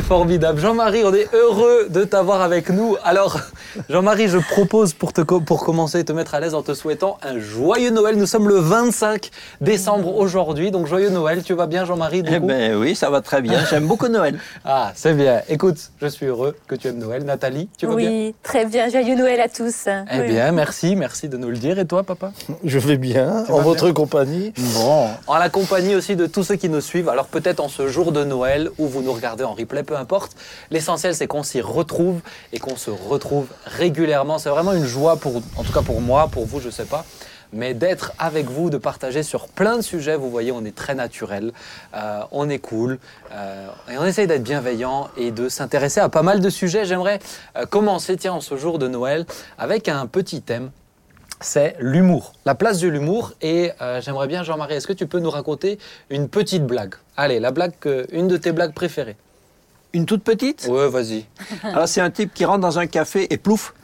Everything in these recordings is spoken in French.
c'est formidable. Jean-Marie, on est heureux de t'avoir avec nous. Alors, Jean-Marie, je propose pour, te, pour commencer, te mettre à l'aise en te souhaitant un joyeux Noël. Nous sommes le 25 décembre aujourd'hui, donc joyeux Noël. Tu vas bien, Jean-Marie Eh ben oui, ça va très bien. J'aime beaucoup Noël. Ah, c'est bien. Écoute, je suis heureux que tu aimes Noël. Nathalie, tu vas oui, bien Oui, très bien. Joyeux Noël à tous. Eh bien, merci, merci de nous le dire. Et toi, papa Je vais bien, Tu en votre bien compagnie. Bon, en la compagnie aussi de tous ceux qui nous suivent. Alors peut-être en ce jour de Noël où vous nous regardez en replay, peu importe. L'essentiel c'est qu'on s'y retrouve et qu'on se retrouve régulièrement. C'est vraiment une joie pour, en tout cas pour moi, pour vous, je sais pas. Mais d'être avec vous, de partager sur plein de sujets, vous voyez, on est très naturel, euh, on est cool, euh, et on essaye d'être bienveillant et de s'intéresser à pas mal de sujets. J'aimerais euh, commencer, tiens, en ce jour de Noël, avec un petit thème c'est l'humour, la place de l'humour. Et j'aimerais bien, Jean-Marie, est-ce que tu peux nous raconter une petite blague? Allez, la blague, une de tes blagues préférées. Une toute petite? Ouais, vas-y. Alors c'est un type qui rentre dans un café et plouf.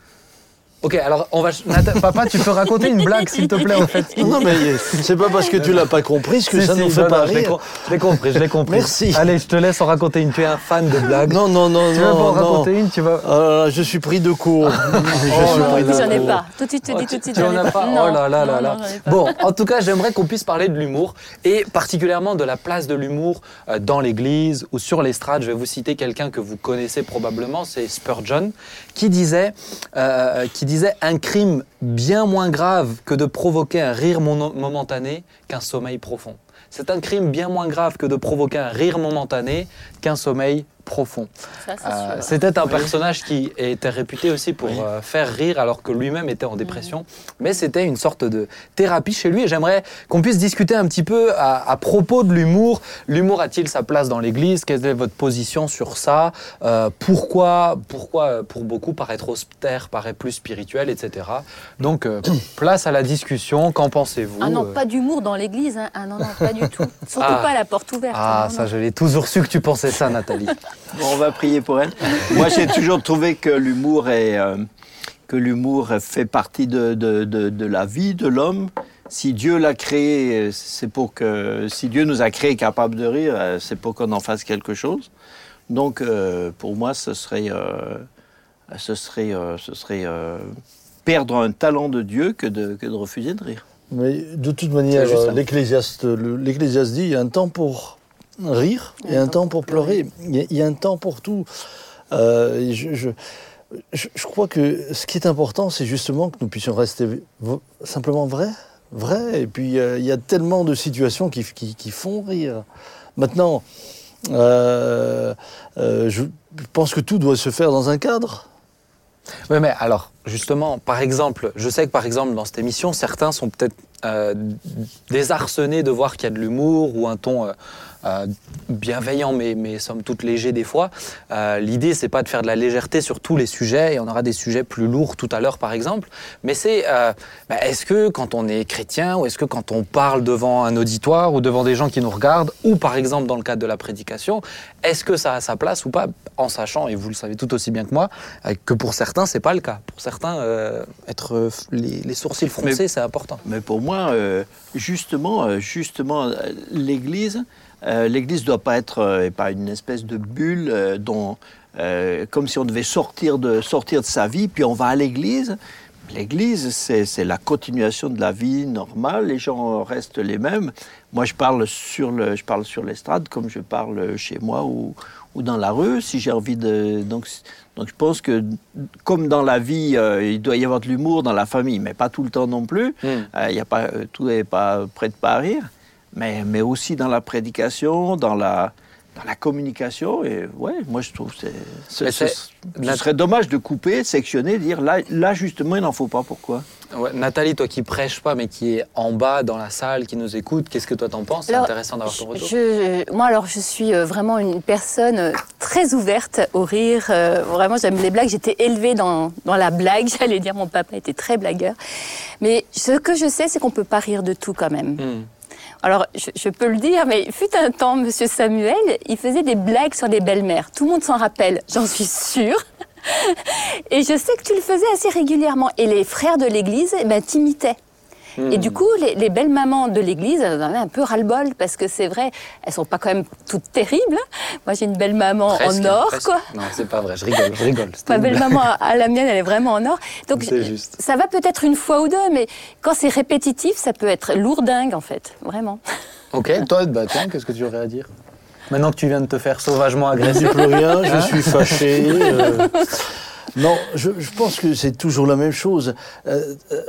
Ok, alors on va. Nathan- Papa, tu peux raconter une blague, s'il te plaît, en fait. Non, non, mais c'est pas parce que tu l'as pas compris que Si, ça si, nous fait non, pas je l'ai rire. com- Je l'ai compris, je l'ai compris. Merci. Allez, je te laisse en raconter une. Tu es un fan de blagues. Non, non, non, Tu veux pas en non, non. raconter une Tu vas. Ah là là, je suis pris de court. je suis Oh pris de. J'en ai court. pas. Tout de suite, tu Oh, dis tout de suite. tu j'en en ai as pas Non, Oh là là là non, là. non, j'en ai pas. Bon, en tout cas, j'aimerais qu'on puisse parler de l'humour et particulièrement de la place de l'humour euh, dans l'église ou sur l'estrade. Je vais vous citer quelqu'un que vous connaissez probablement, c'est Spurgeon, qui disait, euh, qui disait un crime bien moins grave que de provoquer un rire momentané qu'un sommeil profond. C'est un crime bien moins grave que de provoquer un rire momentané qu'un sommeil profond. C'est Euh. C'était un personnage qui était réputé aussi pour euh, faire rire alors que lui-même était en dépression. Mais c'était une sorte de thérapie chez lui et j'aimerais qu'on puisse discuter un petit peu à, à propos de l'humour. L'humour a-t-il sa place dans l'Église? Quelle est votre position sur ça? Euh, Pourquoi, pourquoi euh, pour beaucoup paraître austère paraît plus spirituel, etc. Donc euh, place à la discussion. Qu'en pensez-vous? Ah non, Euh, pas d'humour dans l'église. hein. Ah non, non, pas du tout. Surtout Ah. pas à la porte ouverte. Ah, Non, ça non. je l'ai toujours su que tu pensais ça, Nathalie. On va prier pour elle. Moi, j'ai toujours trouvé que l'humour est euh, que l'humour fait partie de, de, de, de la vie de l'homme. Si Dieu l'a créé, c'est pour que si Dieu nous a créé capable de rire, euh, c'est pour qu'on en fasse quelque chose. Donc, euh, pour moi, ce serait euh, ce serait ce serait perdre un talent de Dieu que de, que de refuser de rire. Mais de toute manière, l'Ecclésiaste dit il y a un temps pour rire et un temps pour pleurer. Il y, a, il y a un temps pour tout. Euh, je, je, je- crois que ce qui est important, c'est justement que nous puissions rester simplement vrais. Vrai. Et puis, euh, il y a tellement de situations qui, qui- font rire. Maintenant, euh, je pense que tout doit se faire dans un cadre. Oui, mais alors, justement, par exemple, je sais que par exemple, dans cette émission, certains sont peut-être euh, désarçonnés de voir qu'il y a de l'humour ou un ton euh, euh, bienveillant, mais, mais somme toute léger des fois. Euh, L'idée, c'est pas de faire de la légèreté sur tous les sujets, et on aura des sujets plus lourds tout à l'heure, par exemple. Mais c'est, bah, est-ce que quand on est chrétien, ou est-ce que quand on parle devant un auditoire ou devant des gens qui nous regardent, ou par exemple dans le cadre de la prédication, est-ce que ça a sa place ou pas, en sachant, et vous le savez tout aussi bien que moi, que pour certains, c'est pas le cas. Pour certains, être les, les sourcils froncés, c'est important. Mais pour moi, euh, justement, euh, justement, euh, l'Église, l'Église doit pas être pas une espèce de bulle dont, comme si on devait sortir de sortir de sa vie, puis on va à l'Église. L'Église, c'est la continuation de la vie normale. Les gens restent les mêmes. Moi, je parle sur le, je parle sur l'estrade comme je parle chez moi ou, ou dans la rue. Si j'ai envie de, donc, donc je pense que comme dans la vie, euh, il doit y avoir de l'humour dans la famille, mais pas tout le temps non plus. Mm. Euh, il y a pas, euh, tout n'est pas prêt de pas rire, mais, mais aussi dans la prédication, dans la, dans la communication. Et ouais, moi je trouve que c'est, ce, serait dommage de couper, de sectionner, dire là, là justement il n'en faut pas. Pourquoi? Ouais, Nathalie, toi qui prêches pas, mais qui est en bas dans la salle, qui nous écoute, qu'est-ce que toi t'en penses? C'est intéressant d'avoir ton retour. Je- moi, alors, je suis euh, vraiment une personne euh, très ouverte au rire. euh, Vraiment, j'aime les blagues. J'étais élevée dans, dans la blague. J'allais dire, mon papa était très blagueur. Mais ce que je sais, c'est qu'on peut pas rire de tout quand même. Hmm. Alors, je, peux le dire, mais fut un temps, Monsieur Samuel, il faisait des blagues sur les belles-mères. Tout le monde s'en rappelle, j'en suis sûre. Et je sais que tu le faisais assez régulièrement. Et les frères de l'Église, eh ben, t'imitaient. Et du coup, les, les belles mamans de l'église, elles en avaient un peu ras-le-bol parce que c'est vrai, elles sont pas quand même toutes terribles. Moi, j'ai une belle maman Presque, en or, presque. quoi. Non, c'est pas vrai, je rigole, je rigole. Ma belle maman, à la mienne, elle est vraiment en or. Donc, C'est juste. ça va peut-être une fois ou deux, mais quand c'est répétitif, ça peut être lourdingue, en fait. Vraiment. Ok, toi, bah, tiens, qu'est-ce que tu aurais à dire? Maintenant que tu viens de te faire sauvagement agresser. plus rien, je Hein suis fâché. euh. Non, je, je pense que c'est toujours la même chose. Euh, euh,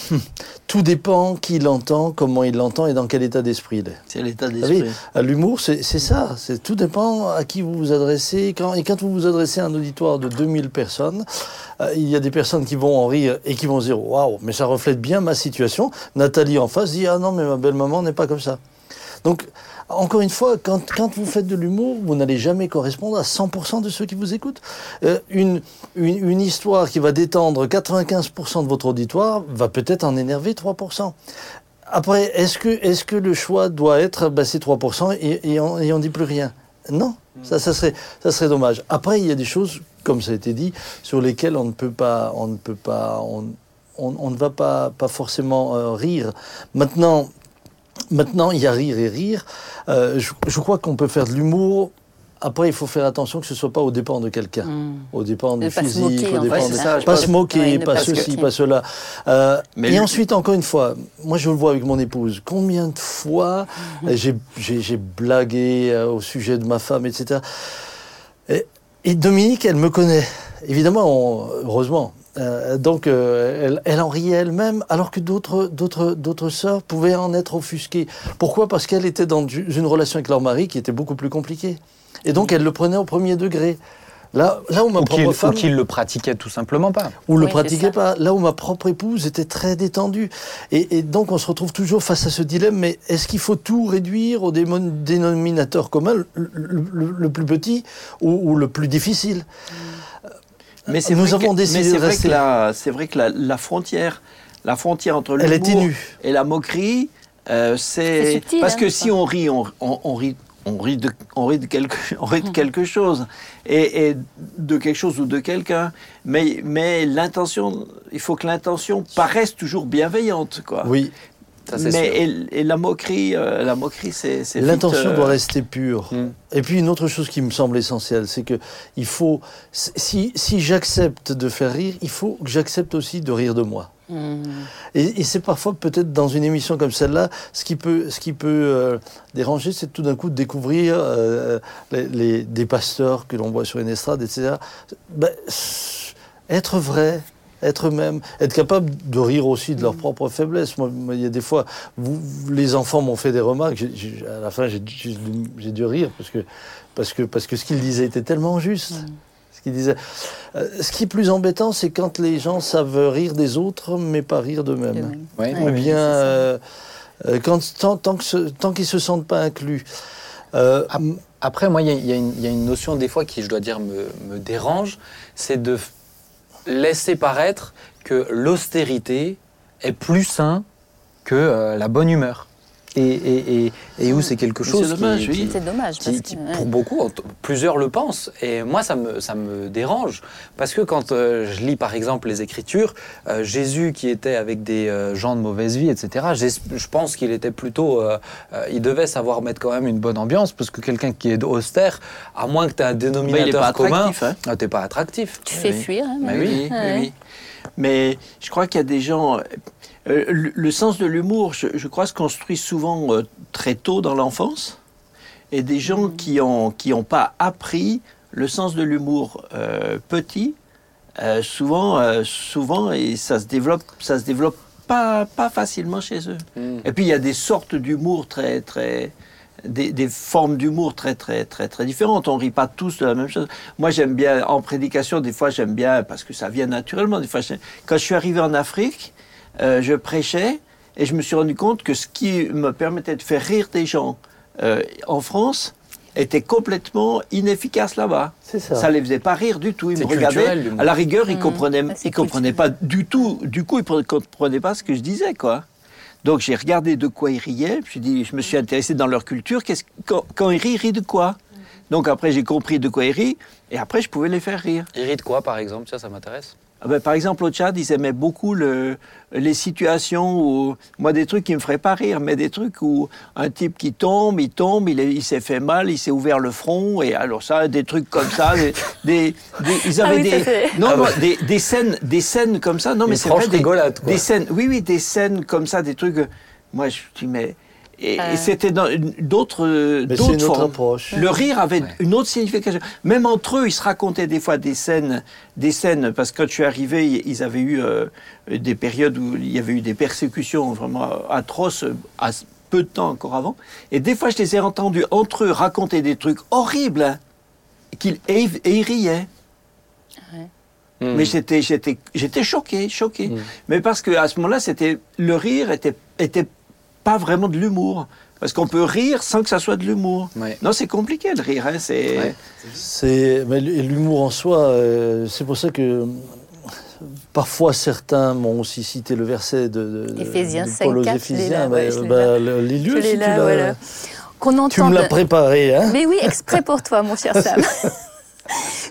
tout dépend qui l'entend, comment il l'entend et dans quel état d'esprit il est. C'est l'état d'esprit. l'humour, c'est ça. C'est tout dépend à qui vous vous adressez. Quand, et quand vous vous adressez à un auditoire de 2000 personnes, euh, il y a des personnes qui vont en rire et qui vont se dire Waouh, mais ça reflète bien ma situation. Nathalie en face dit Ah non, mais ma belle-maman n'est pas comme ça. Donc, encore une fois, quand, quand vous faites de l'humour, vous n'allez jamais correspondre à 100% de ceux qui vous écoutent. Euh, une, une, une histoire qui va détendre 95% de votre auditoire va peut-être en énerver 3%. Après, est-ce que, est que le choix doit être bah, ces 3% et, et on ne dit plus rien? Non, ça, ça, serait, ça serait dommage. Après, il y a des choses, comme ça a été dit, sur lesquelles on ne peut pas, on ne, peut pas, on, on- on ne va pas, pas forcément euh, rire. Maintenant, Maintenant, il y a rire et rire. Euh, je, je crois qu'on peut faire de l'humour. Après, il faut faire attention que ce soit pas au dépend de quelqu'un, au dépend De du physique, moquer, au en dépend fait, de- ça, pas se moquer, Ouais, ne pas ceci, pas cela. Euh, Mais et lui- ensuite, encore une fois, moi je le vois avec mon épouse. Combien de fois euh, j'ai- blagué euh, au sujet de ma femme, etc. Et, et Dominique, elle me connaît. Évidemment, on- heureusement. Euh, donc, euh, elle, elle en riait elle-même, alors que d'autres, d'autres, d'autres sœurs pouvaient en être offusquées. Pourquoi? Parce qu'elle était dans une relation avec leur mari qui était beaucoup plus compliquée. Et donc, elle le prenait au premier degré. Là, là où ma Ou qu'il propre ou femme qu'il le pratiquait tout simplement pas. ou le Oui, pratiquait pas. Là où ma propre épouse était très détendue. Et, et donc on se retrouve toujours face à ce dilemme, mais est-ce qu'il faut tout réduire au démon- dénominateur commun, le, le- le- le plus petit ou, ou le plus difficile? Mais c'est Nous vrai avons que- décidé mais c'est de vrai rester- que la, c'est vrai que la, la frontière, la frontière entre l'humour et la moquerie, euh, C'est parce hein, que ça. si on rit, on, on- on rit. On rit, de, on, rit de quelque, on rit de quelque chose, et, et de quelque chose ou de quelqu'un. Mais, mais l'intention, il faut que l'intention paraisse toujours bienveillante. Quoi. Oui, Ça, mais, et, et la moquerie, euh, la moquerie c'est. l'intention euh, doit rester pure. Mm. Et puis une autre chose qui me semble essentielle, c'est que il faut, si, si j'accepte de faire rire, il faut que j'accepte aussi de rire de moi. Et, et c'est parfois peut-être dans une émission comme celle-là, ce qui peut, ce qui peut euh, déranger, c'est tout d'un coup de découvrir euh, les, les- des pasteurs que l'on voit sur une estrade, etc. Ben, être vrai, être eux-mêmes, être capable de rire aussi de leurs propres faiblesses. Moi, moi, il y a des fois, vous, les enfants m'ont fait des remarques. à la fin, j'ai dû rire parce que, parce que, parce que ce qu'ils disaient était tellement juste. Ce qu'ils disaient. Euh, ce qui est plus embêtant, c'est quand les gens savent rire des autres, mais pas rire d'eux-mêmes. Oui, Ou Ouais, bien euh, euh, quand, tant, qu'ils se sentent pas inclus. Euh, Ap- Après, moi, il y, a- y une- il y a une notion des fois qui, je dois dire, me, me dérange, c'est de laisser paraître que l'austérité est plus sain que euh, la bonne humeur. Et, et, et, et où c'est quelque chose c'est dommage, qui, oui. qui- C'est dommage. Parce qui- que, qui, ouais. pour beaucoup, plusieurs le pensent. Et moi, ça me, ça me dérange. Parce que quand euh, je lis, par exemple, les Écritures, euh, Jésus qui était avec des euh, gens de mauvaise vie, etc., je pense qu'il était plutôt... euh, euh, il devait savoir mettre quand même une bonne ambiance, parce que quelqu'un qui est austère, à moins que tu aies un dénominateur pas commun, hein. ah, t'es pas attractif. Tu fais fuir. hein, Mais oui, oui, oui, Ouais. oui. Mais je crois qu'il y a des gens. Euh, le, le sens de l'humour, je, je crois, se construit souvent euh, très tôt dans l'enfance. Et des gens qui n'ont qui ont pas appris le sens de l'humour euh, petit, souvent, souvent, et ça se développe, ça se développe pas, pas facilement chez eux. Mm. Et puis il y a des sortes d'humour très, très, des, des formes d'humour très, très, très, très différentes. On rit pas tous de la même chose. Moi, j'aime bien en prédication. Des fois, j'aime bien parce que ça vient naturellement. Des fois, quand je suis arrivé en Afrique, euh, je prêchais et je me suis rendu compte que ce qui me permettait de faire rire des gens euh, en France était complètement inefficace là-bas. ça. Ça les faisait pas rire du tout. Ils me regardaient. À la rigueur, ils Mmh. comprenaient, ils comprenaient pas du tout. Du coup, ils ne comprenaient pas ce que je disais, quoi. Donc j'ai regardé de quoi ils riaient. Puis dit, je me suis intéressé dans leur culture. Qu'est-ce- quand, quand ils rient, ils rient de quoi? Donc après, j'ai compris de quoi ils rient. Et après, je pouvais les faire rire. Il rit de quoi, par exemple? Tiens, ça m'intéresse. Ah ben, par exemple, au Tchad, ils aimaient beaucoup le, les situations où, moi, des trucs qui me feraient pas rire, mais des trucs où un type qui tombe, il tombe, il, est- il s'est fait mal, il s'est ouvert le front, et alors ça, des trucs comme ça, des, des- des- ils Ah avaient oui, des, non, Ah non, ouais. des, des scènes, des scènes comme ça. Non, mais c'est vrai, des, rigolade, quoi. des scènes, oui, oui, des scènes comme ça, des trucs. euh, Moi, je dis mais. Et, et Euh. c'était d'autres euh, formes. approche. Le rire avait Ouais. une autre signification. Même entre eux, ils se racontaient des fois des scènes, des scènes, parce que quand je suis arrivé, ils avaient eu euh, des périodes où il y avait eu des persécutions vraiment atroces, à peu de temps encore avant. Et des fois, je les ai entendus entre eux raconter des trucs horribles, hein, qu'ils, et, ils- et ils riaient. Hmm. Mais j'étais, j'étais, j'étais choqué, choqué. Mm. Mais parce qu'à ce moment-là, c'était, le rire était, était pas vraiment de l'humour. Parce qu'on peut rire sans que ça soit de l'humour. Ouais. Non, c'est compliqué le rire. Hein, c'est... Ouais. C'est mais l'humour en soi, euh, c'est pour ça que parfois certains m'ont aussi cité le verset de, de- de- Éphésiens de Paul aux 5, 4, Éphésiens. je l'ai là, ouais, mais, je l'ai bah, si là, tu l'as- voilà. Qu'on Tu me entende. l'as préparé, hein Mais oui, exprès pour toi, mon cher Sam.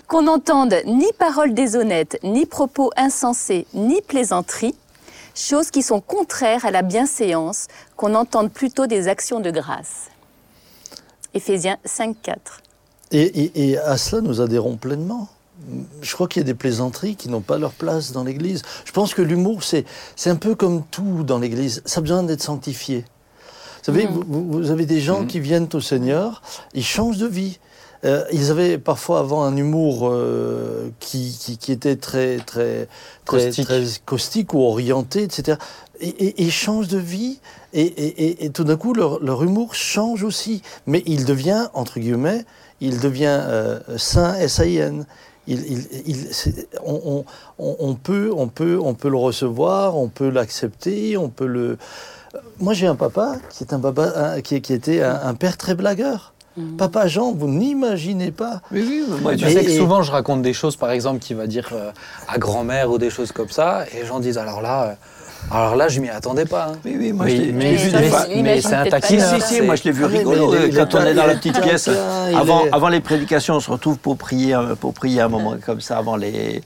Qu'on n'entende ni paroles déshonnêtes, ni propos insensés, ni plaisanteries, choses qui sont contraires à la bienséance, qu'on entende plutôt des actions de grâce. Éphésiens 5, 4. Et, et- et à cela, nous adhérons pleinement. Je crois qu'il y a des plaisanteries qui n'ont pas leur place dans l'Église. Je pense que l'humour, c'est c'est un peu comme tout dans l'Église. Ça a besoin d'être sanctifié. Vous savez, vous, vous- vous avez des gens qui viennent au Seigneur, ils changent de vie. Euh, ils avaient parfois avant un humour euh, qui, qui, qui était très, très, très, Caustique. très caustique ou orienté, etc. Et, et- changent de vie et, tout d'un coup, leur, leur humour change aussi. Mais il devient, entre guillemets, il devient euh, sain, S-A-I-N. Il, il- il- c'est- on, on- on- on peut, on, peut, on peut le recevoir, on peut l'accepter, on peut le... Moi, j'ai un papa qui, est un papa, qui, qui était un, un père très blagueur. Papa Jean, vous n'imaginez pas. Oui, oui, moi, Tu Et- sais que souvent je raconte des choses, par exemple, qui va dire euh, à grand-mère ou des choses comme ça, et les gens disent alors là, euh, alors là, je m'y attendais pas. hein. Oui, oui, moi, mais je l'ai- mais, mais- mais c'est un pas taquineur. Si, si, moi je l'ai vu Ah, mais il est- euh, il est quand on est dans la est petite pièce. Avant, est- avant les prédications, on se retrouve pour prier, pour prier un moment comme ça avant les.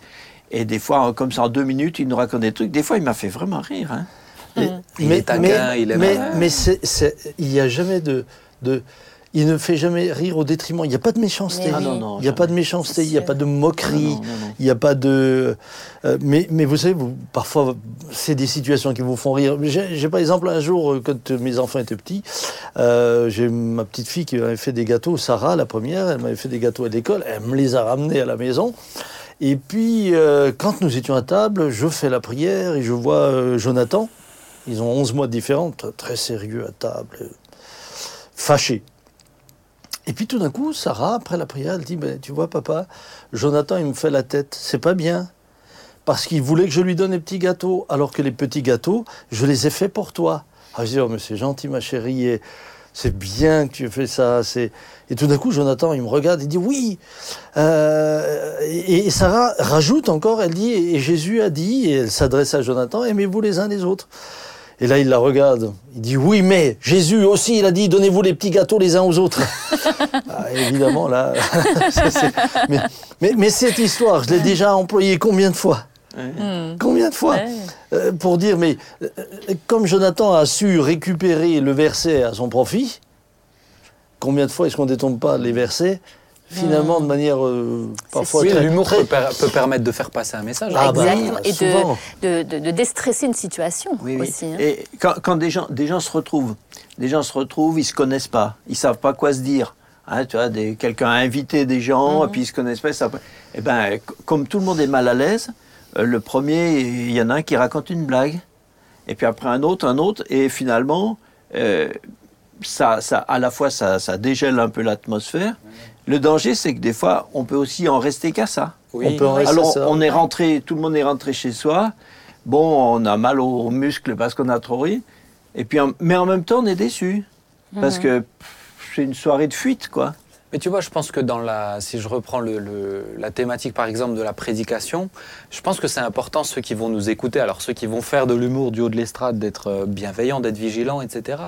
Et des fois, comme ça, en deux minutes, il nous raconte des trucs. Des fois, il m'a fait vraiment rire. hein. Il est taquin, il aime- mais, mais il n'y a jamais de, de- Il ne fait jamais rire au détriment. Il n'y a pas de méchanceté. Ah oui. non, non. Il n'y a pas de méchanceté, il n'y a pas de moquerie, non, non. il n'y a pas de. euh, mais, mais vous savez, vous, parfois, c'est des situations qui vous font rire. J'ai par exemple un jour, euh, quand mes enfants étaient petits, euh, j'ai ma petite fille qui m'avait fait des gâteaux, Sarah, la première, elle m'avait fait des gâteaux à l'école, elle me les a ramenés à la maison. Et puis, euh, quand nous étions à table, je fais la prière et je vois euh, Jonathan. Ils ont 11 mois de différence, très, sérieux à table, euh, fâché. Et puis tout d'un coup, Sarah, après la prière, elle dit Tu vois, papa, Jonathan, il me fait la tête. C'est pas bien. Parce qu'il voulait que je lui donne les petits gâteaux, alors que les petits gâteaux, je les ai faits pour toi. Ah, je dis Oh, mais c'est gentil, ma chérie, c'est bien que tu fais ça. Et tout d'un coup, Jonathan, il me regarde, il dit Oui. Euh, et, et Sarah rajoute encore Elle dit Et Jésus a dit, et elle s'adresse à Jonathan Aimez-vous les uns les autres. Et là, il la regarde. Il dit Oui, mais Jésus aussi, il a dit Donnez-vous les petits gâteaux les uns aux autres. Ah, évidemment, là. mais, mais- mais cette histoire, je l'ai déjà employée combien de fois? Combien de fois? Ouais. Euh, Pour dire, mais euh, comme Jonathan a su récupérer le verset à son profit, combien de fois est-ce qu'on ne détombe pas les versets? Finalement, de manière euh, parfois Oui, l'humour peut, per- peut permettre de faire passer un message. Ah bah, Exactement. et souvent. de, de, de, de déstresser une situation Oui, oui. aussi. hein. Et quand, quand des, gens, des gens se retrouvent, des gens se retrouvent, ils se connaissent pas, ils savent pas quoi se dire. Hein, tu vois, quelqu'un a invité des gens, et puis ils se connaissent pas. Ça, et ben, c- comme tout le monde est mal à l'aise, euh, le premier, il y en a un qui raconte une blague, et puis après un autre, un autre, et finalement, euh, ça, ça, à la fois, ça, ça dégèle un peu l'atmosphère. Le danger, c'est que des fois, on peut aussi en rester qu'à ça. Oui. On peut en rester Alors, ça. on est rentré, tout le monde est rentré chez soi. Bon, on a mal aux muscles parce qu'on a trop ri. Et puis, en- mais en même temps, on est déçu. Parce que pff, c'est une soirée de fuite, quoi. Mais tu vois, je pense que dans la, si je reprends la thématique par exemple de la prédication, je pense que c'est important ceux qui vont nous écouter, alors ceux qui vont faire de l'humour du haut de l'estrade, d'être euh, bienveillants, d'être vigilants, etc.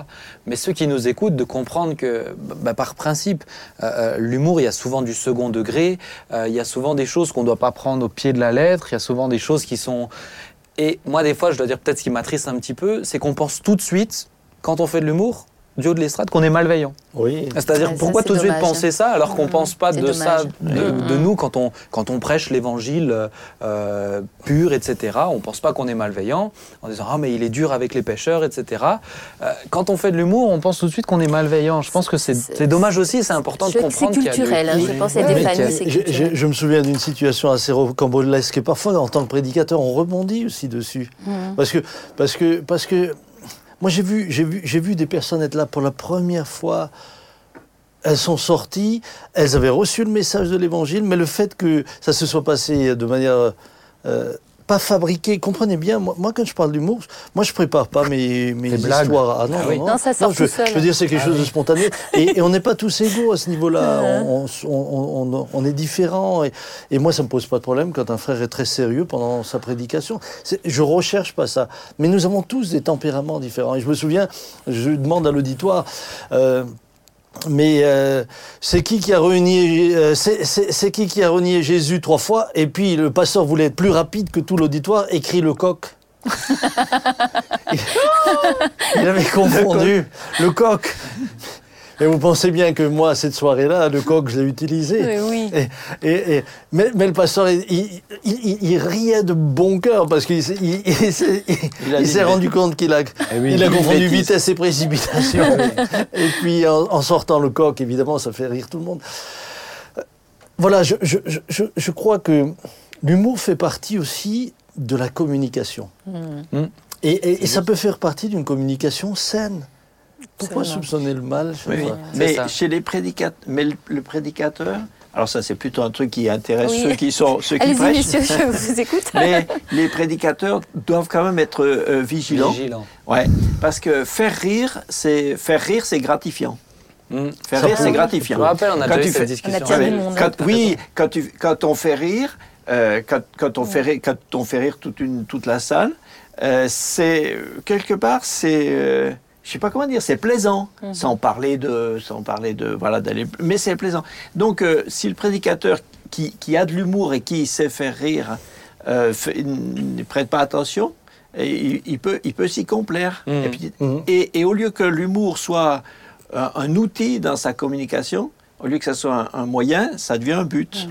Mais ceux qui nous écoutent, de comprendre que bah, par principe, euh, euh, l'humour, il y a souvent du second degré, il y a souvent des choses qu'on ne doit pas prendre au pied de la lettre, il y a souvent des choses qui sont... Et moi, des fois, je dois dire peut-être ce qui m'attriste un petit peu, c'est qu'on pense tout de suite, quand on fait de l'humour, du haut de l'estrade, qu'on est malveillant. Oui. C'est-à-dire, pourquoi tout de suite penser ça alors qu'on Mhm. pense pas de ça de, de nous quand on, quand on prêche l'évangile euh, pur, etc. On pense pas qu'on est malveillant en disant ah mais il est dur avec les pêcheurs, etc. Euh, quand on fait de l'humour, on pense tout de suite qu'on est malveillant. Je pense que c'est dommage aussi, c'est important de comprendre C'est qu'il y a du- culturel, hein, je pense à des a- familles, c'est Je, culturel. je- je me souviens d'une situation assez rocambolesque et parfois en tant que prédicateur on rebondit aussi dessus Mhm. parce que parce que parce que moi j'ai vu j'ai vu des personnes être là pour la première fois. Elles sont sorties elles avaient reçu le message de l'évangile mais le fait que ça se soit passé de manière euh, pas fabriquée comprenez bien moi, moi, quand je parle d'humour moi je prépare pas mes, mes histoires. Ah non, Ah oui. non, Non, ça sort je, tout seul. je veux dire c'est quelque Ah chose oui. de spontané. Et, et on n'est pas tous égaux à ce niveau-là. On, on- on- on- on est différents. Et, et moi ça me pose pas de problème quand un frère est très sérieux pendant sa prédication. C'est- je recherche pas ça. Mais nous avons tous des tempéraments différents. Et je me souviens je demande à l'auditoire euh, mais euh, c'est qui qui a renié euh, c'est- c'est c'est qui qui a renié Jésus trois fois? Et puis le pasteur voulait être plus rapide que tout l'auditoire écrit le coq il avait confondu le coq et vous pensez bien que moi cette soirée-là le coq je l'ai utilisé Oui, oui. et, et- et- mais, mais le pasteur, il, il- il- il riait de bon cœur parce qu'il s'est- rendu compte qu'il a, Eh oui. il a Une confondu bêtise. vitesse et précipitation. et puis en, en sortant le coq, évidemment, ça fait rire tout le monde. Euh, Voilà, je, je- je- je- je crois que l'humour fait partie aussi de la communication. Et, et- et ça peut faire partie d'une communication saine. Pourquoi soupçonner le mal je sais Oui, Mais ça. chez les prédicateurs, mais le, le prédicateur, alors ça c'est plutôt un truc qui intéresse Oui. ceux qui sont ceux qui prêchent. messieurs, je vous écoute. Mais les prédicateurs doivent quand même être euh, vigilants. Vigilant. Ouais, parce que faire rire, c'est faire rire, c'est gratifiant. Mm. Faire Ça rire, c'est Je gratifiant. me rappelle, on a Quand déjà tu eu fais- cette discussion. On a déjà Ouais, du monde, quand- oui, quand, tu, quand on fait rire, euh, quand, quand on fait rire, quand on fait rire toute, une, toute la salle, euh, c'est quelque part, c'est, euh, je sais pas comment dire, c'est plaisant, Mhm. sans parler de, sans parler de, voilà, d'aller, mais c'est plaisant. Donc, euh, si le prédicateur qui, qui a de l'humour et qui sait faire rire euh, fait- ne prête pas attention, et il, il peut, il peut s'y complaire. Et, puis- Mhm. et, et au lieu que l'humour soit un, un outil dans sa communication, au lieu que ça soit un, un moyen, ça devient un but.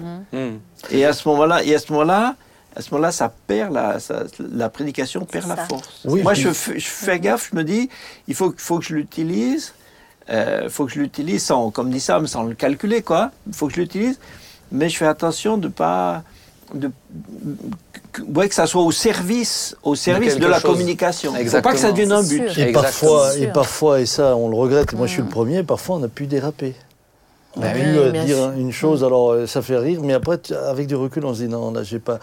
Et à ce moment-là, et à ce moment-là, à ce moment-là, ça perd la, ça- la prédication perd la ça. force. Oui, Moi, je, fais- je fais gaffe. Je me dis, il faut, faut que je l'utilise. Il faut que je l'utilise sans, comme dit Sam, sans le calculer, quoi. Il faut que je l'utilise, mais je fais attention de pas, de, que, ouais, que ça soit au service, au service de, la chose. communication. Il faut pas Exactement. que ça devienne un but. Et Exactement. parfois, et parfois, et ça, on le regrette, et moi je suis le premier, parfois on a pu déraper. On a pu oui, euh, dire sûr. une chose, alors euh, ça fait rire, mais après, avec du recul, on se dit non, là, j'ai pas.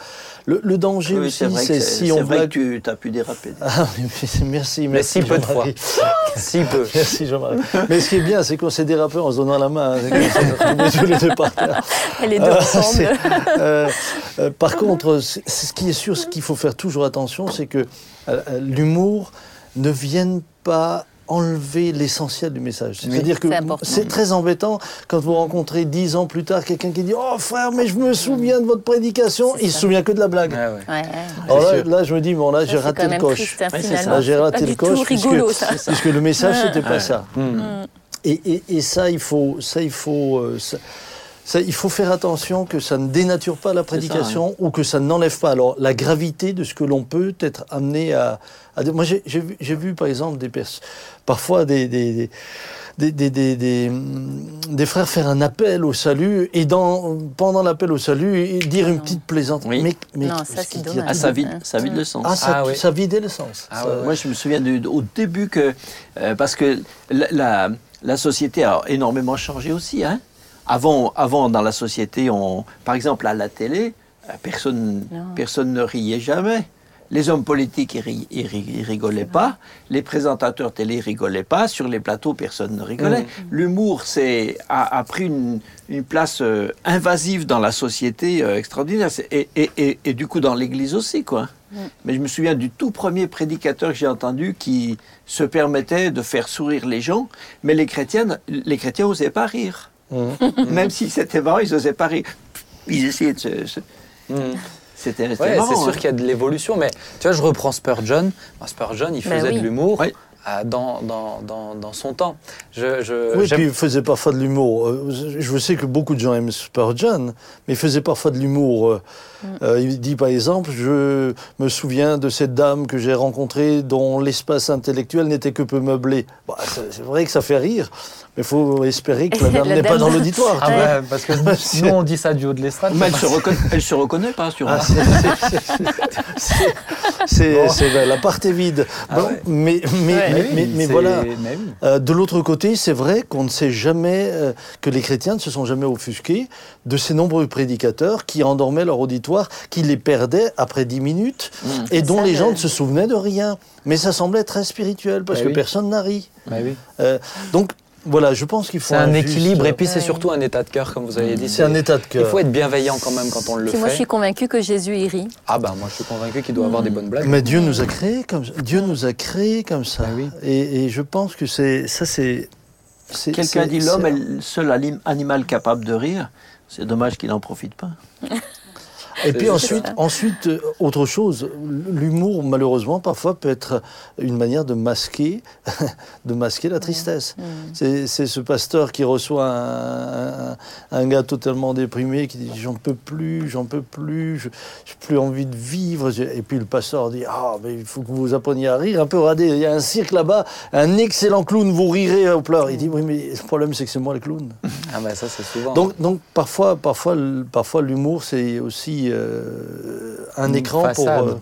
Le, le danger Oui, aussi, c'est si on vrai blague. que tu as pu déraper. Ah, mais merci, Mais merci. si peu de fois. Si peu. Merci Jean-Marie. Mais ce qui est bien, c'est qu'on s'est dérapé en se donnant la main. hein, tous les deux par terre. Et les deux Euh, ensemble. par contre, ce qui est sûr, ce qu'il faut faire toujours attention, c'est que l'humour ne vienne pas enlever l'essentiel du message. C'est-à-dire que C'est très embêtant quand vous rencontrez dix ans plus tard quelqu'un qui dit « Oh frère, mais je me souviens de votre prédication ». Il se souvient que de la blague. Ouais, ouais. Ouais, ouais. Alors là, je me dis, bon là, j'ai raté quand le même coche. triste, hein. Là, j'ai C'est raté pas le coche puisque, rigolo, ça. puisque le message, c'était pas Ouais. ça. Et, et- et ça, il faut, ça, il faut, euh, ça, ça, il faut faire attention que ça ne dénature pas la prédication ou que ça n'enlève pas alors la gravité de ce que l'on peut être amené à. Moi, j'ai vu, par exemple des pers- parfois des des, des des, des, des- des, des frères faire un appel au salut et dans, pendant l'appel au salut dire une petite plaisante. Oui. Mais, Non, ça, c'est. Ah, tout ça de- vide, ça vide le sens. Ah, ça, Ah oui. ça vidait le sens. Ah Ça- ouais, ouais. Moi, je me souviens du- au début que. euh, parce que la, la, la société a énormément changé aussi. Hein. Avant, avant, dans la société, on, par exemple, à la télé, euh, personne, Non. personne ne riait jamais. les hommes politiques, ils, rigolaient pas. Les présentateurs télé rigolaient pas. Sur les plateaux, personne ne rigolait. Mm. L'humour a, a, pris une, place euh, invasive dans la société euh, extraordinaire. Et, et, et, du coup, dans l'Église aussi, quoi. Mm. Mais je me souviens du tout premier prédicateur que j'ai entendu qui se permettait de faire sourire les gens, mais les chrétiens, les chrétiens n'osaient pas rire. Mm. Même si c'était marrant, ils n'osaient pas rire. Ils essayaient de se... C'était ouais, C'est sûr qu'il y a de l'évolution, mais tu vois, je reprends Spurgeon. Spurgeon, il bah faisait de l'humour. Dans, dans, dans, dans, son temps. Je, je oui, puis il faisait parfois de l'humour. Euh, je sais que beaucoup de gens aiment Spurgeon, mais il faisait parfois de l'humour. Euh, mm. euh, il dit par exemple, je me souviens de cette dame que j'ai rencontrée dont l'espace intellectuel n'était que peu meublé. Bah, c'est vrai que ça fait rire, mais il faut espérer que la dame n'est pas dans l'auditoire. Ah ouais, parce que nous, on dit ça du haut de l'estrade. Mais elle se, reconnaît, elle se reconnaît pas sur ah, C'est la part est vide. Ah mais, mais, mais, mais, voilà. Euh, de l'autre côté, c'est vrai qu'on ne sait jamais, euh, que les chrétiens ne se sont jamais offusqués de ces nombreux prédicateurs qui endormaient leur auditoire, qui les perdaient après dix minutes mmh. et dont les gens ne se souvenaient de rien. Mais ça semblait très spirituel parce que personne n'a ri. oui. Euh, donc voilà, je pense qu'il faut. C'est un, équilibre et puis c'est surtout un état de cœur, comme vous avez dit. C'est un état de cœur. Il faut être bienveillant quand même quand on le fait. Moi, je suis convaincu que Jésus y rit. Ah ben, moi, je suis convaincu qu'il doit avoir des bonnes blagues. Mais Dieu nous a créés comme ça. Dieu nous a créés comme ça. Ah oui. et, je pense que c'est ça, c'est. Quelqu'un dit l'homme est le seul animal capable de rire. C'est dommage qu'il n'en profite pas. Et puis ensuite, ensuite, euh, autre chose, l'humour, malheureusement, parfois peut être une manière de masquer, de masquer la tristesse. C'est ce pasteur qui reçoit un, un, gars totalement déprimé qui dit J'en peux plus, j'en peux plus, je n'ai plus envie de vivre. Et puis le pasteur dit Ah, mais il faut que vous appreniez à rire un peu, regardez, il y a un cirque là-bas, un excellent clown, vous rirez au pleurs. Il dit Oui, mais le problème, c'est que c'est moi le clown. Ah, ben ça, c'est souvent. Donc, donc parfois, parfois, parfois l'humour, c'est aussi euh, un écran pour, euh,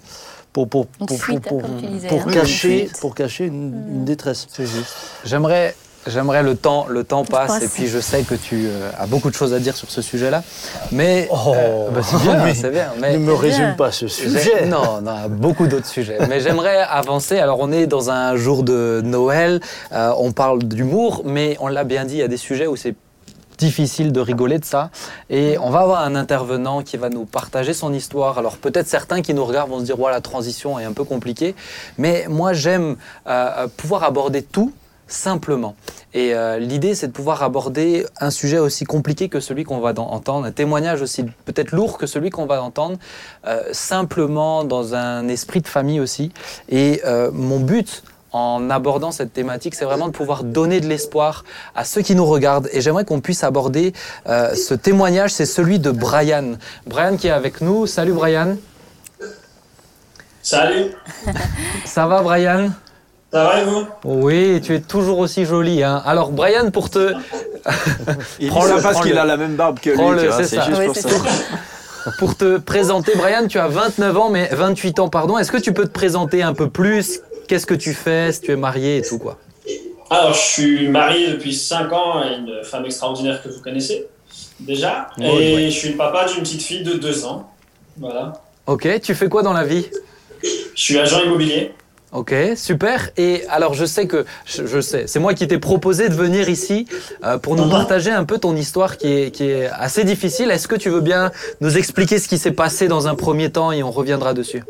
pour, pour, pour, pour, pour, cacher, pour cacher une, détresse. C'est juste. J'aimerais J'aimerais le temps, le temps passe et puis je sais que tu euh, as beaucoup de choses à dire sur ce sujet-là, mais oh, bah, c'est bien, c'est bien. Mais ne me résume pas ce sujet. Non, non, beaucoup d'autres sujets. Mais j'aimerais avancer. Alors on est dans un jour de Noël, on parle d'humour, mais on l'a bien dit, il y a des sujets où c'est difficile de rigoler de ça. Et on va avoir un intervenant qui va nous partager son histoire. Alors peut-être certains qui nous regardent vont se dire, voilà, la transition est un peu compliquée. Mais moi, j'aime euh, pouvoir aborder tout simplement. Et euh, l'idée, c'est de pouvoir aborder un sujet aussi compliqué que celui qu'on va entendre, un témoignage aussi peut-être lourd que celui qu'on va entendre, euh, simplement dans un esprit de famille aussi. Et mon but, en abordant cette thématique, c'est vraiment de pouvoir donner de l'espoir à ceux qui nous regardent. Et j'aimerais qu'on puisse aborder euh, ce témoignage, c'est celui de Brian. Brian qui est avec nous. Salut Brian. Salut. Ça va Brian? Ça va et vous? Oui, tu es toujours aussi joli. Hein. Alors Brian, pour te... Il prends le parce qu'il a la même barbe que lui. C'est juste pour ça. pour te présenter, Brian, tu as 29 ans, mais 28 ans, pardon. Est-ce que tu peux te présenter un peu plus? Qu'est-ce que tu fais Si tu es marié et tout, quoi Alors, je suis marié depuis 5 ans à une femme extraordinaire que vous connaissez déjà. et je suis le papa d'une petite fille de 2 ans. Voilà. Ok, tu fais quoi dans la vie? Je suis agent immobilier. Ok, super. Et alors, je sais que, je, sais, c'est moi qui t'ai proposé de venir ici euh, pour nous mhm. partager un peu ton histoire qui est, qui est assez difficile. Est-ce que tu veux bien nous expliquer ce qui s'est passé dans un premier temps et on reviendra dessus?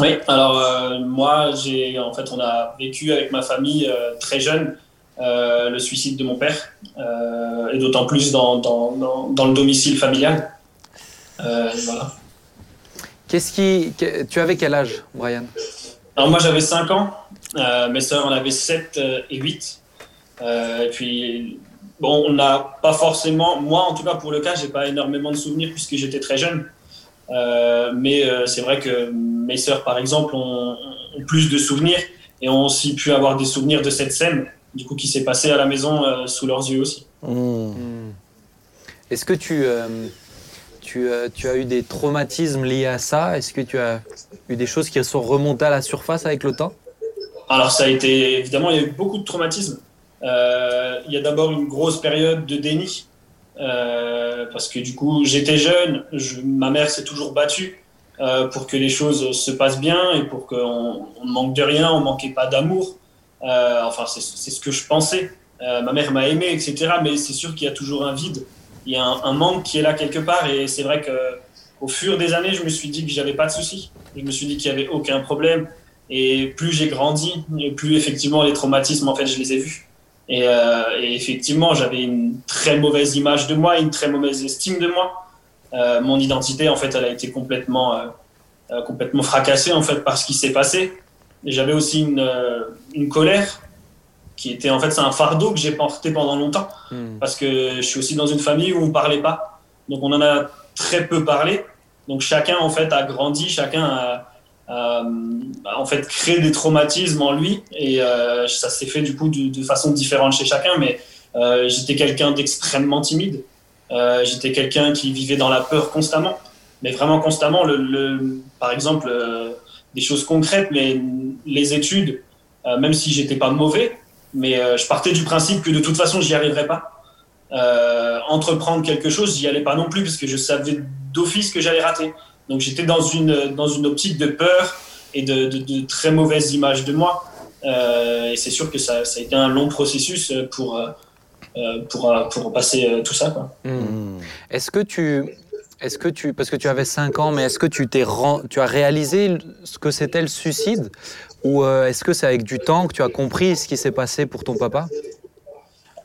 Oui, alors euh, moi, j'ai en fait, on a vécu avec ma famille euh, très jeune euh, le suicide de mon père, et d'autant plus dans, dans, dans, le domicile familial. voilà. Qu'est-ce qui, tu avais quel âge, Brian? Alors moi, j'avais 5 ans. mes soeurs en avaient 7 et 8. et puis, bon, on n'a pas forcément, moi en tout cas pour le cas, j'ai pas énormément de souvenirs puisque j'étais très jeune. Euh, mais euh, c'est vrai que mes sœurs, par exemple, ont, plus de souvenirs et ont aussi pu avoir des souvenirs de cette scène, du coup, qui s'est passée à la maison euh, sous leurs yeux aussi. Mmh. Est-ce que tu, tu, tu, as eu des traumatismes liés à ça? Est-ce que tu as eu des choses qui sont remontées à la surface avec le temps? Alors, ça a été évidemment, il y a eu beaucoup de traumatismes. il y a d'abord une grosse période de déni euh, parce que du coup, j'étais jeune, je, ma mère s'est toujours battue euh, pour que les choses se passent bien et pour qu'on ne manque de rien, on manquait pas d'amour. Euh, enfin, c'est ce que je pensais. Euh, ma mère m'a aimé, etc. Mais c'est sûr qu'il y a toujours un vide. Il y a un, un manque qui est là quelque part. Et c'est vrai que au fur des années, je me suis dit que j'avais pas de soucis. Je me suis dit qu'il y avait aucun problème. Et plus j'ai grandi, plus effectivement les traumatismes, en fait, je les ai vus. Et, euh, et effectivement, j'avais une très mauvaise image de moi, une très mauvaise estime de moi. Euh, mon identité, en fait, elle a été complètement, euh, complètement fracassée en fait par ce qui s'est passé. Et j'avais aussi une, une colère qui était en fait c'est un fardeau que j'ai porté pendant longtemps Hmm. parce que je suis aussi dans une famille où on parlait pas. Donc on en a très peu parlé. Donc chacun en fait a grandi, chacun a, a, a, en fait créé des traumatismes en lui et euh, ça s'est fait du coup de, façon différente chez chacun. Mais euh, j'étais quelqu'un d'extrêmement timide. Euh, j'étais quelqu'un qui vivait dans la peur constamment, mais vraiment constamment. Par exemple, euh, des choses concrètes, mais les études, euh, même si j'étais pas mauvais, mais euh, je partais du principe que de toute façon j'y arriverais pas. Euh, entreprendre quelque chose, j'y allais pas non plus parce que je savais d'office que j'allais rater. Donc j'étais dans une dans une optique de peur et de, de, de très mauvaise image de moi. Euh, et c'est sûr que ça, ça, a été un long processus pour euh, pour, pour passer tout ça. Quoi. Mmh. Est-ce que tu est-ce que tu parce que tu avais 5 ans, mais est-ce que tu t'es tu as réalisé ce que c'était le suicide? Ou euh, est-ce que c'est avec du temps que tu as compris ce qui s'est passé pour ton papa?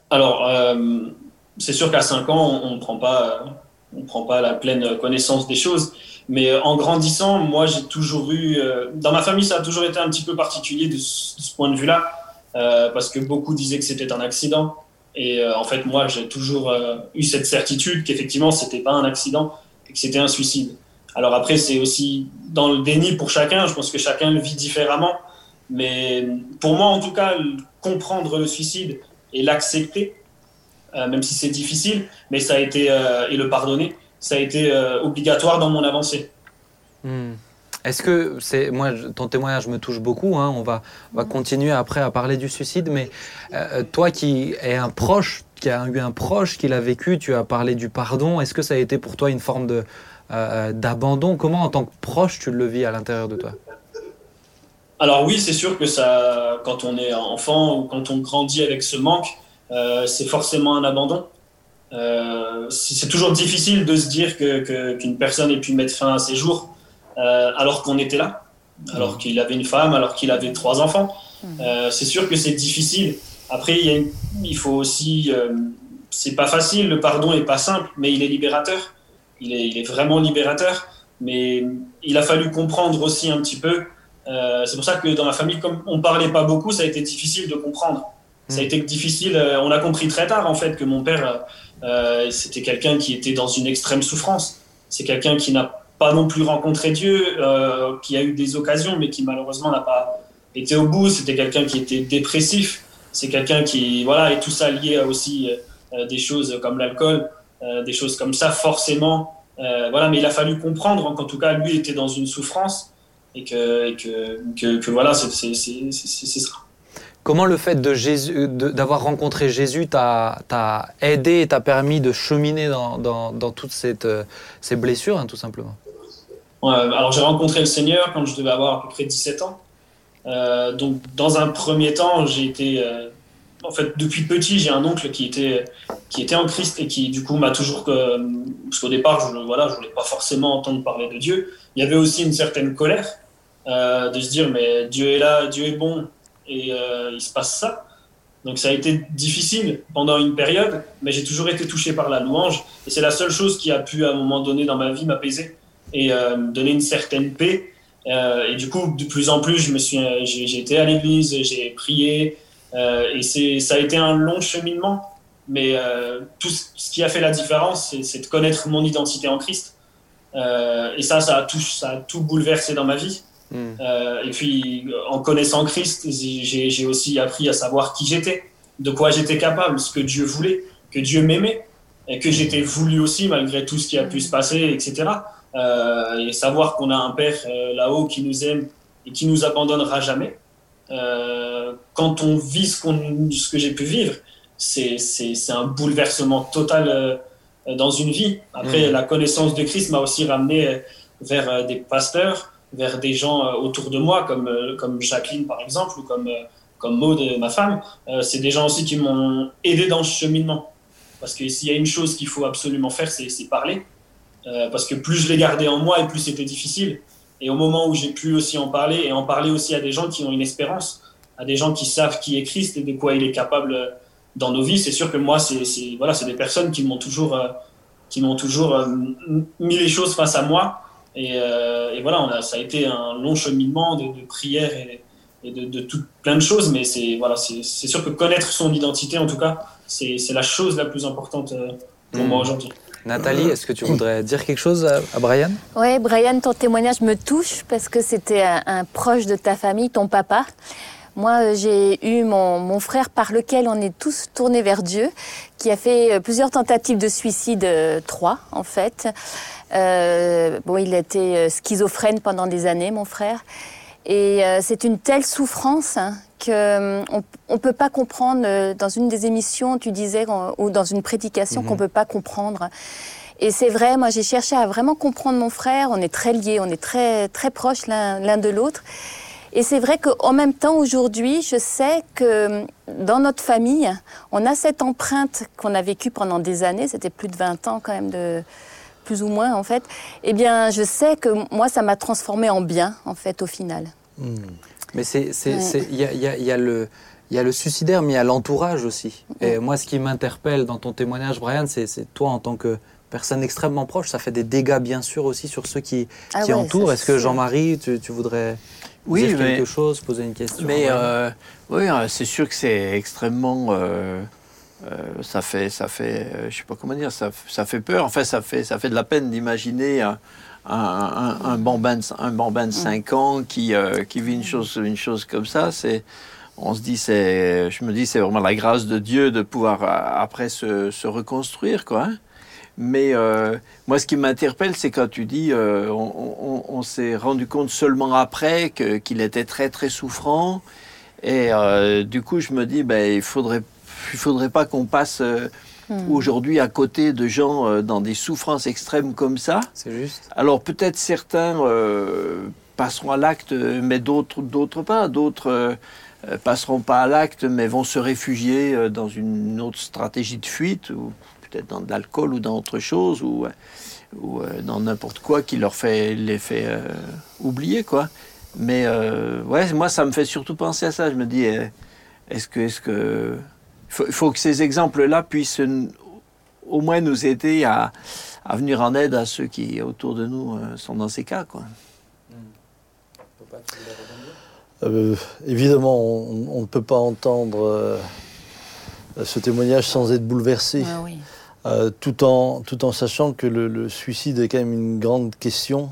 Alors, euh, c'est sûr qu'à 5 ans, on ne prend, pas, on prend pas la pleine connaissance des choses. Mais en grandissant, moi, j'ai toujours eu. Euh, dans ma famille, ça a toujours été un petit peu particulier de ce, point de vue-là, euh, parce que beaucoup disaient que c'était un accident. Et euh, en fait, moi, j'ai toujours euh, eu cette certitude qu'effectivement, c'était pas un accident et que c'était un suicide. Alors après, c'est aussi dans le déni pour chacun. Je pense que chacun le vit différemment. Mais pour moi, en tout cas, comprendre le suicide et l'accepter, euh, même si c'est difficile, mais ça a été, euh, et le pardonner, ça a été euh, obligatoire dans mon avancée. Mmh. Est-ce que c'est moi ton témoignage me touche beaucoup hein, on va on va continuer après à parler du suicide mais euh, toi qui es un proche qui a eu un proche qui l'a vécu tu as parlé du pardon. Est-ce que ça a été pour toi une forme de euh, d'abandon? Comment en tant que proche tu le vis à l'intérieur de toi? Alors oui c'est sûr que ça quand on est enfant ou quand on grandit avec ce manque euh, c'est forcément un abandon. euh, c'est toujours difficile de se dire que qu'une qu personne ait pu mettre fin à ses jours euh, alors qu'on était là, alors qu'il avait une femme, alors qu'il avait trois enfants. Euh, c'est sûr que c'est difficile. Après, il, y a une, il faut aussi. Euh, c'est pas facile, le pardon est pas simple, mais il est libérateur. Il est, il est vraiment libérateur. Mais il a fallu comprendre aussi un petit peu. Euh, c'est pour ça que dans ma famille, comme on parlait pas beaucoup, ça a été difficile de comprendre. Ça a été difficile. euh, On a compris très tard, en fait, que mon père, euh, c'était quelqu'un qui était dans une extrême souffrance. C'est quelqu'un qui n'a pas non plus rencontré Dieu, euh, qui a eu des occasions, mais qui malheureusement n'a pas été au bout. C'était quelqu'un qui était dépressif. C'est quelqu'un qui, voilà, et tout ça lié aussi euh, des choses comme l'alcool, euh, des choses comme ça, forcément. Euh, voilà, mais il a fallu comprendre qu'en tout cas, lui était dans une souffrance et que, que, que, que voilà, c'est ça. Comment le fait d'avoir rencontré Jésus t'a aidé et t'a permis de cheminer dans, toutes euh, ces blessures, hein, tout simplement? Alors j'ai rencontré le Seigneur quand je devais avoir à peu près 17 ans. Euh, donc dans un premier temps, j'ai été... Euh, en fait, depuis petit, j'ai un oncle qui était, qui était en Christ et qui du coup m'a toujours... Parce qu'au départ, je ne voilà, je voulais pas forcément entendre parler de Dieu. Il y avait aussi une certaine colère de se dire, mais Dieu est là, Dieu est bon, et euh, il se passe ça. Donc ça a été difficile pendant une période, mais j'ai toujours été touché par la louange, et c'est la seule chose qui a pu à un moment donné dans ma vie m'apaiser et euh, me donner une certaine paix. Euh, et du coup, de plus en plus, je me suis, j'ai été à l'église, j'ai prié, et c'est, ça a été un long cheminement. Mais tout ce qui a fait la différence, c'est, de connaître mon identité en Christ. Et ça, ça a tout, ça a tout bouleversé dans ma vie. Mm. Euh, et puis, en connaissant Christ, j'ai, aussi appris à savoir qui j'étais, de quoi j'étais capable, ce que Dieu voulait, que Dieu m'aimait, et que j'étais voulu aussi malgré tout ce qui a pu se passer, etc. Euh, et savoir qu'on a un Père euh, là-haut qui nous aime et qui nous abandonnera jamais. Quand on vit ce, qu'on, ce que j'ai pu vivre, c'est, c'est, c'est un bouleversement total dans une vie. Après, mmh. la connaissance de Christ m'a aussi ramené vers des pasteurs, vers des gens euh, autour de moi, comme, euh, comme Jacqueline par exemple, ou comme, euh, comme Maud, ma femme. C'est des gens aussi qui m'ont aidé dans ce cheminement. Parce que s'il y a une chose qu'il faut absolument faire, c'est parler. Parce que plus je l'ai gardé en moi et plus c'était difficile. Et au moment où j'ai pu aussi en parler, et en parler aussi à des gens qui ont une espérance, à des gens qui savent qui est Christ et de quoi il est capable dans nos vies, c'est sûr que moi, c'est voilà, c'est des personnes qui m'ont toujours, qui m'ont toujours mis les choses face à moi. Et, euh, et voilà, on a, ça a été un long cheminement de, de prière et, et de, de tout, plein de choses, mais c'est voilà, c'est sûr que connaître son identité, en tout cas, c'est la chose la plus importante euh, pour Mm. moi aujourd'hui. Nathalie, est-ce que tu voudrais dire quelque chose à, à Brian? Oui, Brian, ton témoignage me touche parce que c'était un, un proche de ta famille, ton papa. Moi, euh, j'ai eu mon, mon frère par lequel on est tous tournés vers Dieu, qui a fait euh, plusieurs tentatives de suicide, euh, trois en fait. Euh, bon, il a été schizophrène pendant des années, mon frère. Et euh, c'est une telle souffrance hein, que hum, on ne peut pas comprendre. euh, Dans une des émissions, tu disais, qu'on- ou dans une prédication, qu'on ne peut pas comprendre. Et c'est vrai, moi j'ai cherché à vraiment comprendre mon frère. On est très liés, on est très, très proches l'un de l'autre. Et c'est vrai qu'en même temps, aujourd'hui, je sais que hum, dans notre famille, on a cette empreinte qu'on a vécue pendant des années. C'était plus de 20 ans quand même de plus ou moins en fait. Eh bien, je sais que moi, ça m'a transformé en bien en fait au final. Mais c'est, il y a, il y a- il y a le, il y a le suicidaire, mais il y a l'entourage aussi. Et moi, ce qui m'interpelle dans ton témoignage, Brian, c'est, toi en tant que personne extrêmement proche, ça fait des dégâts bien sûr aussi sur ceux qui, Ah ouais, entourent. Est-ce que Jean-Marie, tu, tu voudrais Oui, dire mais- quelque chose, poser une question Mais euh, oui, euh, c'est sûr que c'est extrêmement. euh, euh, ça fait, ça fait, euh, je sais pas comment dire, ça, ça fait peur. Enfin, ça fait, ça fait de la peine d'imaginer un, un, un, un bambin, de, un bambin de 5 ans qui, euh, qui vit une chose, une chose comme ça. C'est, on se dit, c'est, je me dis, c'est vraiment la grâce de Dieu de pouvoir euh, après se, se reconstruire, quoi. hein. Mais euh, moi, ce qui m'interpelle, c'est quand tu dis, euh, on, on- on s'est rendu compte seulement après qu'il était très très souffrant. Et euh, du coup, je me dis, ben, il faudrait, il faudrait pas qu'on passe euh, Hmm. aujourd'hui à côté de gens euh, dans des souffrances extrêmes comme ça. C'est juste Alors peut-être certains euh, passeront à l'acte, mais d'autres, d'autres pas. D'autres passeront pas à l'acte, mais vont se réfugier euh, dans une autre stratégie de fuite, ou peut-être dans de l'alcool ou dans autre chose, ou, euh, ou euh, dans n'importe quoi qui leur fait les fait euh, oublier, quoi. Mais euh, ouais, moi, ça me fait surtout penser à ça. Je me dis, euh, est-ce que, est-ce que, il faut, faut que ces exemples-là puissent au moins nous aider à, à venir en aide à ceux qui autour de nous euh, sont dans ces cas, quoi. Euh, évidemment, on, on ne peut pas entendre euh, ce témoignage sans être bouleversé, Ah oui. Euh, tout, en, tout en sachant que le, le suicide est quand même une grande question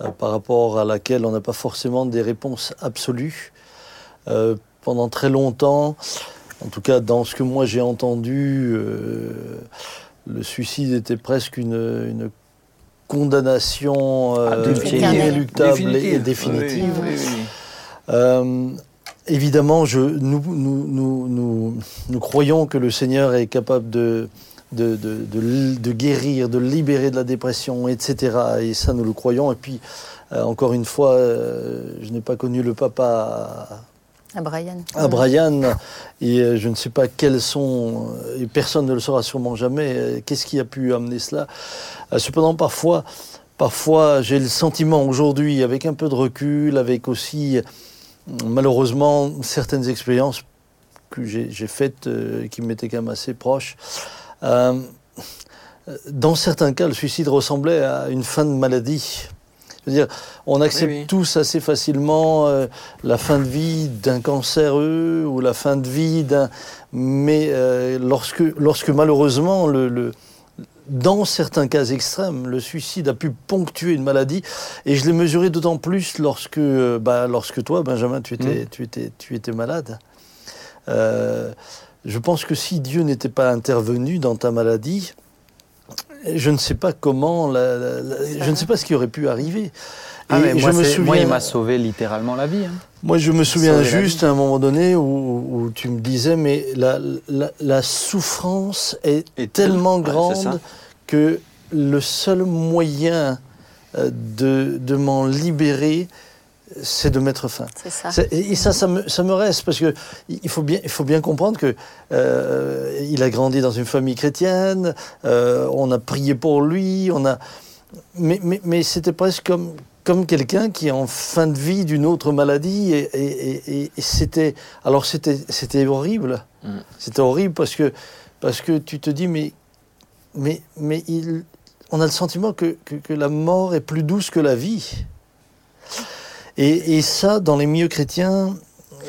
euh, par rapport à laquelle on n'a pas forcément des réponses absolues. Euh, pendant très longtemps, en tout cas dans ce que moi j'ai entendu, le suicide était presque une, une condamnation Ah, inéluctable et définitive. Oui, oui, oui, oui. Évidemment, je, nous, nous, nous, nous, nous croyons que le Seigneur est capable de, de, de, de- de guérir, de libérer de la dépression, etc. Et ça, nous le croyons. Et puis, euh, encore une fois, euh, je n'ai pas connu le papa À Brian. à Brian, et euh, je ne sais pas quels sont, et personne ne le saura sûrement jamais, qu'est-ce qui a pu amener cela. Cependant, parfois, parfois j'ai le sentiment aujourd'hui, avec un peu de recul, avec aussi, malheureusement, certaines expériences que j'ai j'ai faites, euh, qui m'étaient quand même assez proches. Euh, dans certains cas, le suicide ressemblait à une fin de maladie. Je veux dire, on accepte Oui, oui. tous assez facilement euh, la fin de vie d'un cancéreux ou la fin de vie d'un. Mais euh, lorsque, lorsque malheureusement, le, le- dans certains cas extrêmes, le suicide a pu ponctuer une maladie, et je l'ai mesuré d'autant plus lorsque, euh, bah, lorsque toi, Benjamin, tu étais, tu étais, tu étais malade. Je pense que si Dieu n'était pas intervenu dans ta maladie, je ne sais pas comment, la- la- la- je ne sais pas ce qui aurait pu arriver. Ah, mais moi, je me moi, il m'a sauvé littéralement la vie. hein. moi, je me souviens juste à un moment donné où, où tu me disais, mais la, la- la souffrance est Et tellement ouais, grande que le seul moyen euh, de, de m'en libérer, c'est de mettre fin. C'est ça. Et ça, ça me, ça me reste parce que il faut bien, il faut bien comprendre que euh, il a grandi dans une famille chrétienne. euh, on a prié pour lui. On a, mais, mais, mais c'était presque comme comme quelqu'un qui est en fin de vie d'une autre maladie et, et- et- et- et c'était alors c'était c'était horrible. Mm. C'était horrible parce que parce que tu te dis mais mais mais il, on a le sentiment que, que, que la mort est plus douce que la vie. Et, et ça, dans les milieux chrétiens,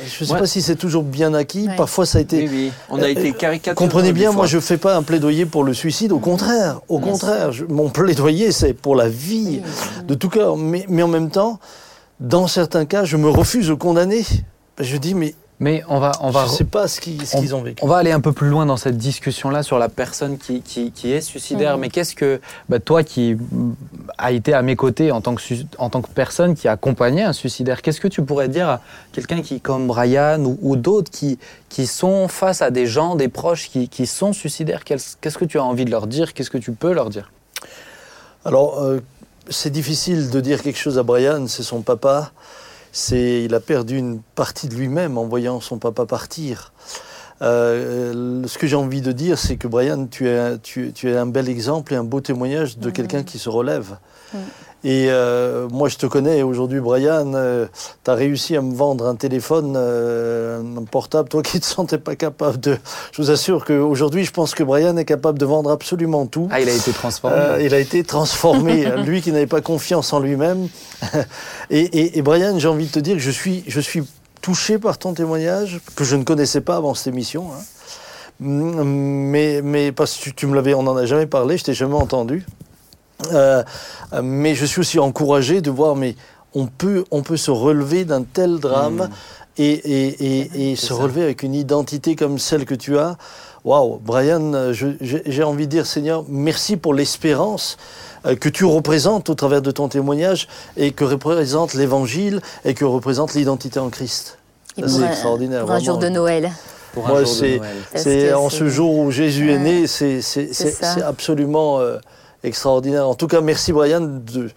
je ne sais Ouais. pas si c'est toujours bien acquis. Ouais. Parfois, ça a été. Oui, oui. On a Euh, été caricaturé. Comprenez bien, moi je ne fais pas un plaidoyer pour le suicide, au contraire, au contraire, je- mon plaidoyer c'est pour la vie de tout cœur, mais, mais en même temps, dans certains cas, je me refuse de condamner. Je dis, mais Mais on va, on va, je ne sais pas ce qu'ils ce ont vécu. On va aller un peu plus loin dans cette discussion-là sur la personne qui, qui, qui est suicidaire. Mhm. Mais qu'est-ce que bah, toi qui mm, a été à mes côtés en tant que, su- en tant que personne qui accompagnait un suicidaire, qu'est-ce que tu pourrais dire à quelqu'un qui, comme Brian ou, ou d'autres, qui, qui sont face à des gens, des proches qui, qui sont suicidaires Qu'est-ce qu'est-ce que tu as envie de leur dire? Qu'est-ce que tu peux leur dire? Alors, euh, c'est difficile de dire quelque chose à Brian, c'est son papa. C'est, il a perdu une partie de lui-même en voyant son papa partir. Euh, ce que j'ai envie de dire, c'est que Brian, tu es, un- tu, es- tu es un bel exemple et un beau témoignage de quelqu'un qui se relève. Et euh, moi, je te connais aujourd'hui, Brian. tu as réussi à me vendre un téléphone, euh, un portable, toi qui ne te sentais pas capable de. Je vous assure qu'aujourd'hui, je pense que Brian est capable de vendre absolument tout. Ah, il a été transformé. Euh, il a été transformé, lui qui n'avait pas confiance en lui-même. Et, et- et Brian, j'ai envie de te dire que je suis, je suis touché par ton témoignage, que je ne connaissais pas avant cette émission. hein. Mm, Mais, mais parce que tu, tu me l'avais, on n'en a jamais parlé, je t'ai jamais entendu. Euh, mais je suis aussi encouragé de voir, mais on peut, on peut se relever d'un tel drame et, et- et- et se ça. relever avec une identité comme celle que tu as. Waouh, Brian, j'ai envie de dire, Seigneur, merci pour l'espérance euh, que tu représentes au travers de ton témoignage et que représente l'Évangile et que représente l'identité en Christ. C'est extraordinaire. Pour un jour de. Noël. pour un moi, jour de c'est- en ce jour où Jésus est né, c'est c'est- C'est c'est- ça. c'est absolument euh, extraordinaire. En tout cas, merci Brian de-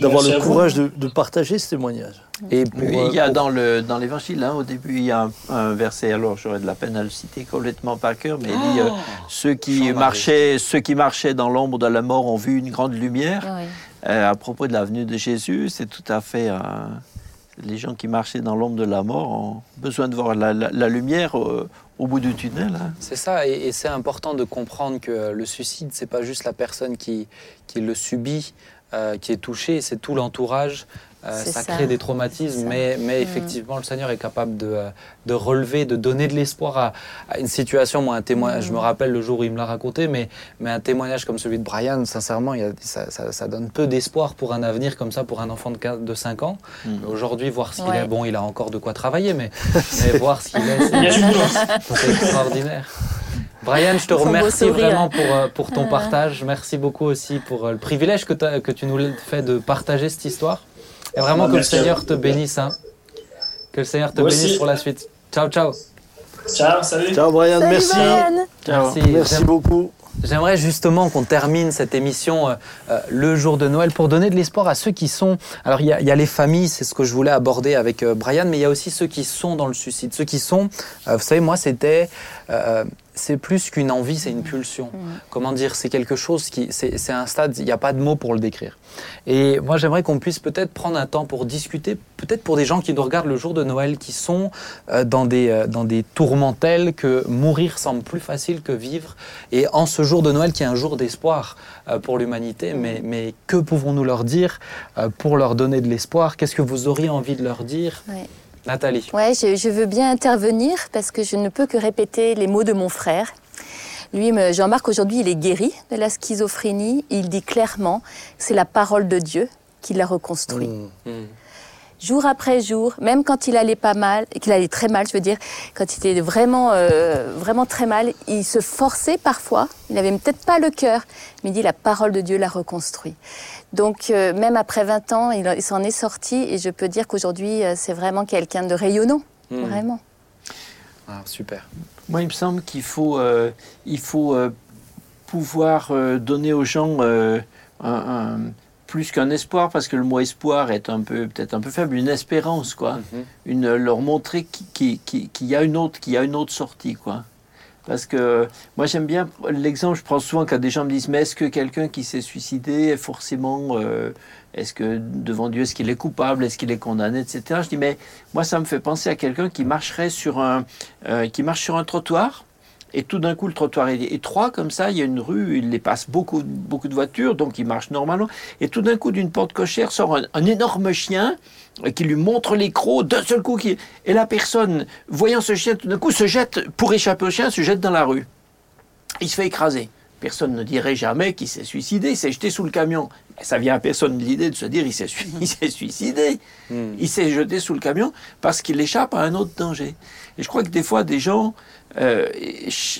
d'avoir Merci le courage de, de partager ce témoignage. Et pour, euh, il y a pour- dans le dans l'évangile, hein, au début, il y a un, un verset. Alors, j'aurais de la peine à le citer complètement par cœur, mais il dit euh, ceux qui marchaient, ceux qui marchaient dans l'ombre de la mort ont vu une grande lumière. Oui. Euh, à propos de la venue de Jésus, c'est tout à fait. euh, les gens qui marchaient dans l'ombre de la mort ont besoin de voir la, lumière euh, au bout du tunnel. hein. C'est ça, et, c'est important de comprendre que le suicide, c'est pas juste la personne qui, qui le subit, euh, qui est touchée, c'est tout l'entourage. Euh, ça, ça. crée des traumatismes, mais, mais Mm. effectivement, le Seigneur est capable de, euh, de relever, de donner de l'espoir à, à une situation. Moi, un témoignage, Mm. je me rappelle le jour où il me l'a raconté, mais, mais un témoignage comme celui de Brian, sincèrement, il y a- ça, ça- ça donne peu d'espoir pour un avenir comme ça pour un enfant de, 15 de 5 ans. Mm. Aujourd'hui, voir ce qu'il Ouais. est, bon, il a encore de quoi travailler, mais, mais voir ce qu'il est, c'est- extraordinaire. Brian, je te remercie vraiment pour, euh, pour ton partage. Merci beaucoup aussi pour le privilège que tu nous fais de partager cette histoire. Et vraiment que le Seigneur te bénisse. hein. Que le Seigneur te Moi bénisse aussi. pour la suite. Ciao, ciao. Ciao, salut. Ciao Brian, Salut, merci. Brian. Merci. Merci beaucoup. J'aimerais justement qu'on termine cette émission euh, euh, le jour de Noël pour donner de l'espoir à ceux qui sont. Alors il y a, il y a les familles, c'est ce que je voulais aborder avec euh, Brian, mais il y a aussi ceux qui sont dans le suicide. Ceux qui sont, euh, vous savez, moi c'était, euh, c'est plus qu'une envie, c'est une pulsion. Comment dire, c'est quelque chose qui, c'est un stade, il n'y a pas de mots pour le décrire. Et moi j'aimerais qu'on puisse peut-être prendre un temps pour discuter, peut-être pour des gens qui nous regardent le jour de Noël, qui sont euh, dans des euh, dans des tourmentelles, que mourir semble plus facile que vivre. Et en ce jour de Noël qui est un jour d'espoir euh, pour l'humanité, mais, mais que pouvons-nous leur dire euh, pour leur donner de l'espoir? Qu'est-ce que vous auriez envie de leur dire? Ouais. Nathalie Ouais, je, je veux bien intervenir parce que je ne peux que répéter les mots de mon frère. Lui, Jean-Marc, aujourd'hui, il est guéri de la schizophrénie. Il dit clairement c'est la parole de Dieu qui l'a reconstruit. Mm. Jour après jour, même quand il allait pas mal, qu'il allait très mal, je veux dire, quand il était vraiment, euh, vraiment très mal, il se forçait parfois. Il n'avait peut-être pas le cœur, mais il dit la parole de Dieu l'a reconstruit. Donc, euh, même après 20 ans, il, il s'en est sorti et je peux dire qu'aujourd'hui, euh, c'est vraiment quelqu'un de rayonnant. Mm. Vraiment. Ah, Super. Moi, il me semble qu'il faut, euh, il faut euh, pouvoir euh, donner aux gens euh, un- un- plus qu'un espoir, parce que le mot espoir est un peu peut-être un peu faible, une espérance, quoi. Mhm. Une, leur montrer qu'il qui, qui, y a une autre, qu'il y a une autre sortie, quoi. Parce que moi j'aime bien l'exemple, je prends souvent quand des gens me disent mais est-ce que quelqu'un qui s'est suicidé est forcément, euh, est-ce que devant Dieu est-ce qu'il est coupable, est-ce qu'il est condamné, etc. Je dis mais moi ça me fait penser à quelqu'un qui marcherait sur un, euh, qui marche sur un trottoir et tout d'un coup le trottoir est étroit comme ça, il y a une rue, il les passe beaucoup, beaucoup de voitures, donc il marche normalement. Et tout d'un coup d'une porte cochère sort un, énorme chien euh, qui lui montre les crocs d'un seul coup. Et la personne, voyant ce chien, tout d'un coup se jette, pour échapper au chien, se jette dans la rue. Il se fait écraser. Personne ne dirait jamais qu'il s'est suicidé, il s'est jeté sous le camion. Ça vient à personne l'idée de se dire il s'est suicidé. Hmm. Il s'est jeté sous le camion parce qu'il échappe à un autre danger. Et je crois que des fois, des gens, euh,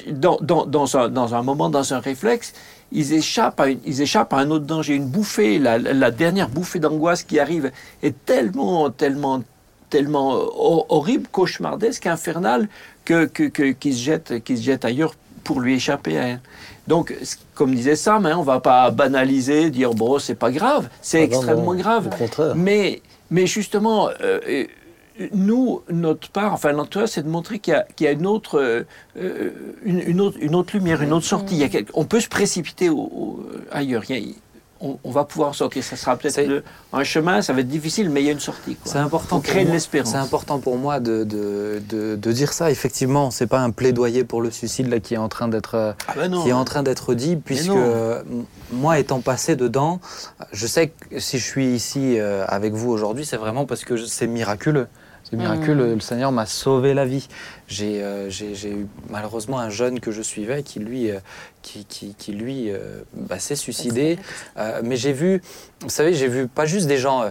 dans, dans, dans, un, dans, un, moment, dans un réflexe, ils échappent à, ils échappent à un autre danger. Une bouffée, la, la dernière bouffée d'angoisse qui arrive est tellement, tellement, tellement horrible, cauchemardesque, infernale, que, que, que, qu'ils se jettent, qu'ils se jettent ailleurs pour lui échapper à Donc, comme disait Sam, hein, on ne va pas banaliser, dire bon, c'est pas grave, c'est ah extrêmement grave. Mais, mais justement, euh, nous, notre part, enfin, notre c'est de montrer qu'il y, a une autre, euh, une, autre, une autre lumière, une autre sortie. Il on peut se précipiter ailleurs. Il on, va pouvoir sortir. Ça sera peut-être un chemin, ça va être difficile, mais il y a une sortie. C'est important. Pour créer de l'espérance. C'est important pour moi de, de, dire ça. Effectivement, c'est pas un plaidoyer pour le suicide là qui est en train d'être ah ben qui est en train d'être dit, puisque moi, étant passé dedans, je sais que si je suis ici euh, avec vous aujourd'hui, c'est vraiment parce que c'est miraculeux. C'est miraculeux. Mmh. Le Seigneur m'a sauvé la vie. Euh, j'ai eu malheureusement un jeune que je suivais qui lui, euh, qui, qui, lui euh, bah, s'est suicidé. mais j'ai vu, vous savez, j'ai vu pas juste des gens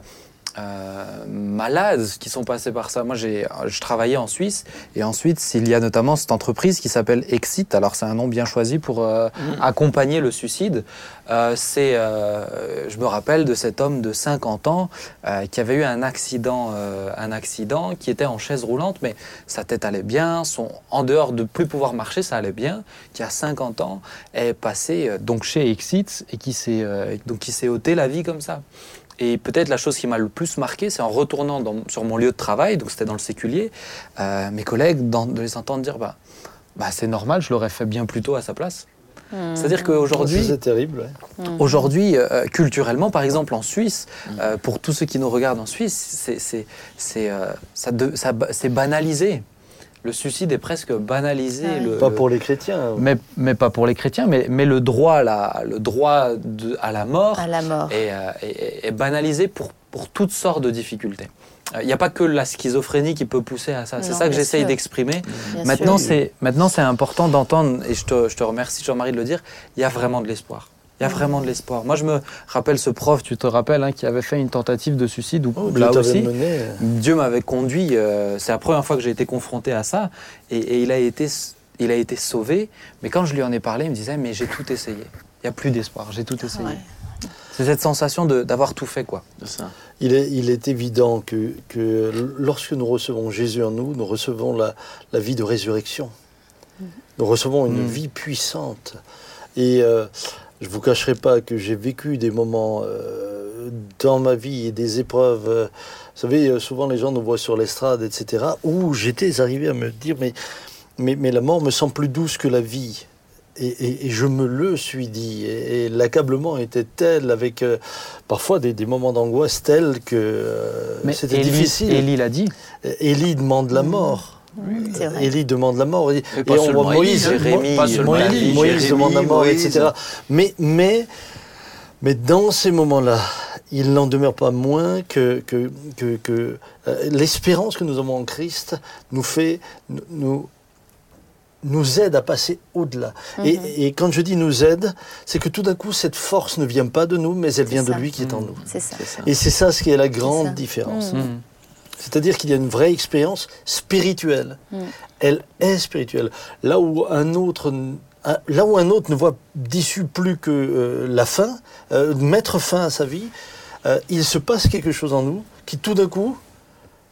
euh, malades qui sont passés par ça. Moi, j'ai, je travaillais en Suisse et ensuite, il y a notamment cette entreprise qui s'appelle Exit. Alors, c'est un nom bien choisi pour euh, mm. accompagner le suicide. Euh, c'est, je me rappelle de cet homme de 50 ans qui avait eu un accident, un accident, qui était en chaise roulante, mais sa tête allait bien, son, en dehors de plus pouvoir marcher, ça allait bien. Qui a 50 ans est passé donc chez Exit et qui s'est donc qui s'est ôté la vie comme ça. Et peut-être la chose qui m'a le plus marqué, c'est en retournant sur mon lieu de travail, donc c'était dans le séculier, euh, mes collègues, de les entendre dire bah, bah c'est normal, je l'aurais fait bien plus tôt à sa place. Hmm. C'est-à-dire qu'aujourd'hui. C'est terrible. Hmm. Aujourd'hui, euh, culturellement, par exemple en Suisse, hmm. euh, pour tous ceux qui nous regardent en Suisse, c'est banalisé le suicide est presque banalisé. pas pour les chrétiens. Mais, mais, pas pour les chrétiens, mais, mais le droit, à la, le droit de, à la mort, à la mort. Est, euh, est, banalisé pour, pour toutes sortes de difficultés. Il n'y a pas que la schizophrénie qui peut pousser à ça. C'est ça que j'essaye d'exprimer. Maintenant, c'est maintenant c'est important d'entendre, et je te, je te remercie Jean-Marie de le dire, il y a vraiment de l'espoir. Il y a vraiment de l'espoir. Moi, je me rappelle ce prof, tu te rappelles, hein, qui avait fait une tentative de suicide où oh, là aussi, Dieu m'avait conduit. Euh, c'est la première fois que j'ai été confronté à ça, et, il a été, il a été sauvé. Mais quand je lui en ai parlé, il me disait mais j'ai tout essayé. Il n'y a plus d'espoir. J'ai tout essayé. C'est cette sensation d'avoir tout fait, quoi. ça. Il, est, il est évident que, que, lorsque nous recevons Jésus en nous, nous recevons la, la vie de résurrection. Nous recevons une mm. vie puissante. Et euh, je ne vous cacherai pas que j'ai vécu des moments euh, dans ma vie et des épreuves. Euh, vous savez, euh, souvent les gens nous voient sur l'estrade, etc., où j'étais arrivé à me dire, mais, mais, mais, la mort me semble plus douce que la vie. Et, je me le suis dit. Et, l'accablement était tel, avec parfois des, des moments d'angoisse tels que c'était difficile. Élie l'a dit. Élie demande la mort. Élie demande la mort. Et, on voit Moïse, Moïse, demande la mort, etc. Mais, mais, mais dans ces moments-là, il n'en demeure pas moins que, que, que, euh, l'espérance que nous avons en Christ nous fait, nous, nous aide à passer au-delà. et, mhm. et, quand je dis nous aide, c'est que tout d'un coup, cette force ne vient pas de nous, mais elle vient de lui qui est en mhm. nous. Ça. Et c'est ça ce qui est la grande différence. Mhm. C'est-à-dire qu'il y a une vraie expérience spirituelle. Mm. Elle est spirituelle. Là où un autre là où un autre ne voit d'issue plus que euh, la fin, euh, mettre fin à sa vie, euh, il se passe quelque chose en nous qui tout d'un coup,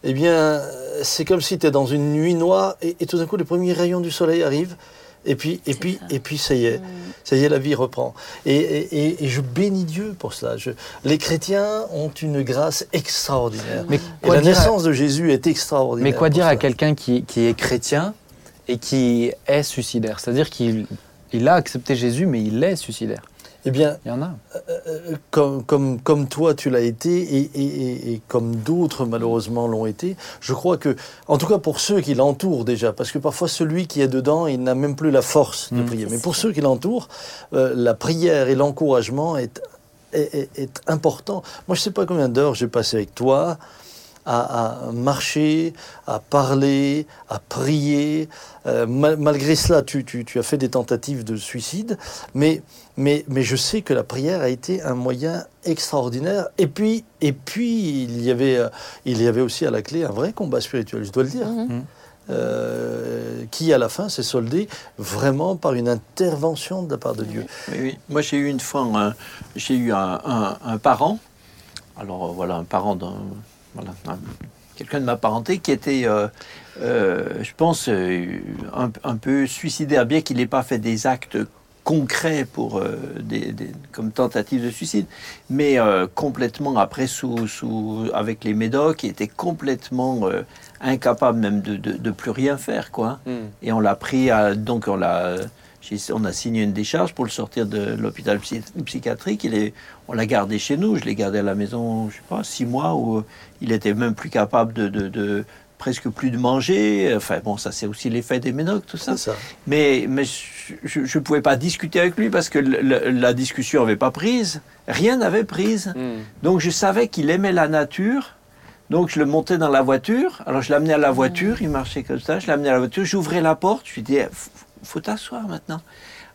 eh bien, c'est comme si tu es dans une nuit noire et, tout d'un coup les premiers rayons du soleil arrivent Et puis, et puis, ça. et puis, ça y est, ça y est, la vie reprend. Et, et- et- et je bénis Dieu pour cela. Je- les chrétiens ont une grâce extraordinaire. Mais Et la à- naissance de Jésus est extraordinaire. Mais quoi dire à quelqu'un qui, qui est chrétien et qui est suicidaire? C'est-à-dire qu'il il a accepté Jésus, mais il est suicidaire. Eh bien, Il y en a. euh, comme, comme, comme toi tu l'as été et, et- et- et comme d'autres malheureusement l'ont été, je crois que, en tout cas pour ceux qui l'entourent déjà, parce que parfois celui qui est dedans, il n'a même plus la force de Mm. prier. Mais pour ceux qui l'entourent, euh, la prière et l'encouragement est, est, est- est important. Moi je ne sais pas combien d'heures j'ai passé avec toi. À, à marcher, à parler, à prier. Euh, mal- malgré cela, tu, tu- tu as fait des tentatives de suicide, mais, mais, mais je sais que la prière a été un moyen extraordinaire. Et puis, et puis il, y avait, euh, il y avait aussi à la clé un vrai combat spirituel, je dois le dire, Mhm. euh, qui à la fin s'est soldé vraiment par une intervention de la part de Dieu. Oui, oui. Moi, j'ai eu une fois, un- j'ai eu un, un- un parent, alors voilà, un parent d'un, voilà, un- quelqu'un de ma parenté qui était, euh, euh, je pense, euh, un, un peu suicidaire, bien qu'il n'ait pas fait des actes concrets pour euh, des, des- comme tentative de suicide, mais complètement après sous, sous avec les médocs, il était complètement incapable même de, de, de plus rien faire, quoi. Et on l'a pris, à, donc on l'a, on a signé une décharge pour le sortir de l'hôpital psy- psychiatrique. Il est, on l'a gardé chez nous. Je l'ai gardé à la maison, je sais pas, six mois où il était même plus capable de, de- de- presque plus de manger. Enfin bon, ça c'est aussi l'effet des médocs, tout ça. Mais, mais je ne pouvais pas discuter avec lui parce que le- le- la discussion n'avait pas prise. Rien n'avait prise. Donc je savais qu'il aimait la nature. Donc je le montais dans la voiture. Alors je l'amenais à la voiture, il marchait comme ça. Je l'amenais à la voiture, j'ouvrais la porte. Je lui disais, faut, faut t'asseoir maintenant.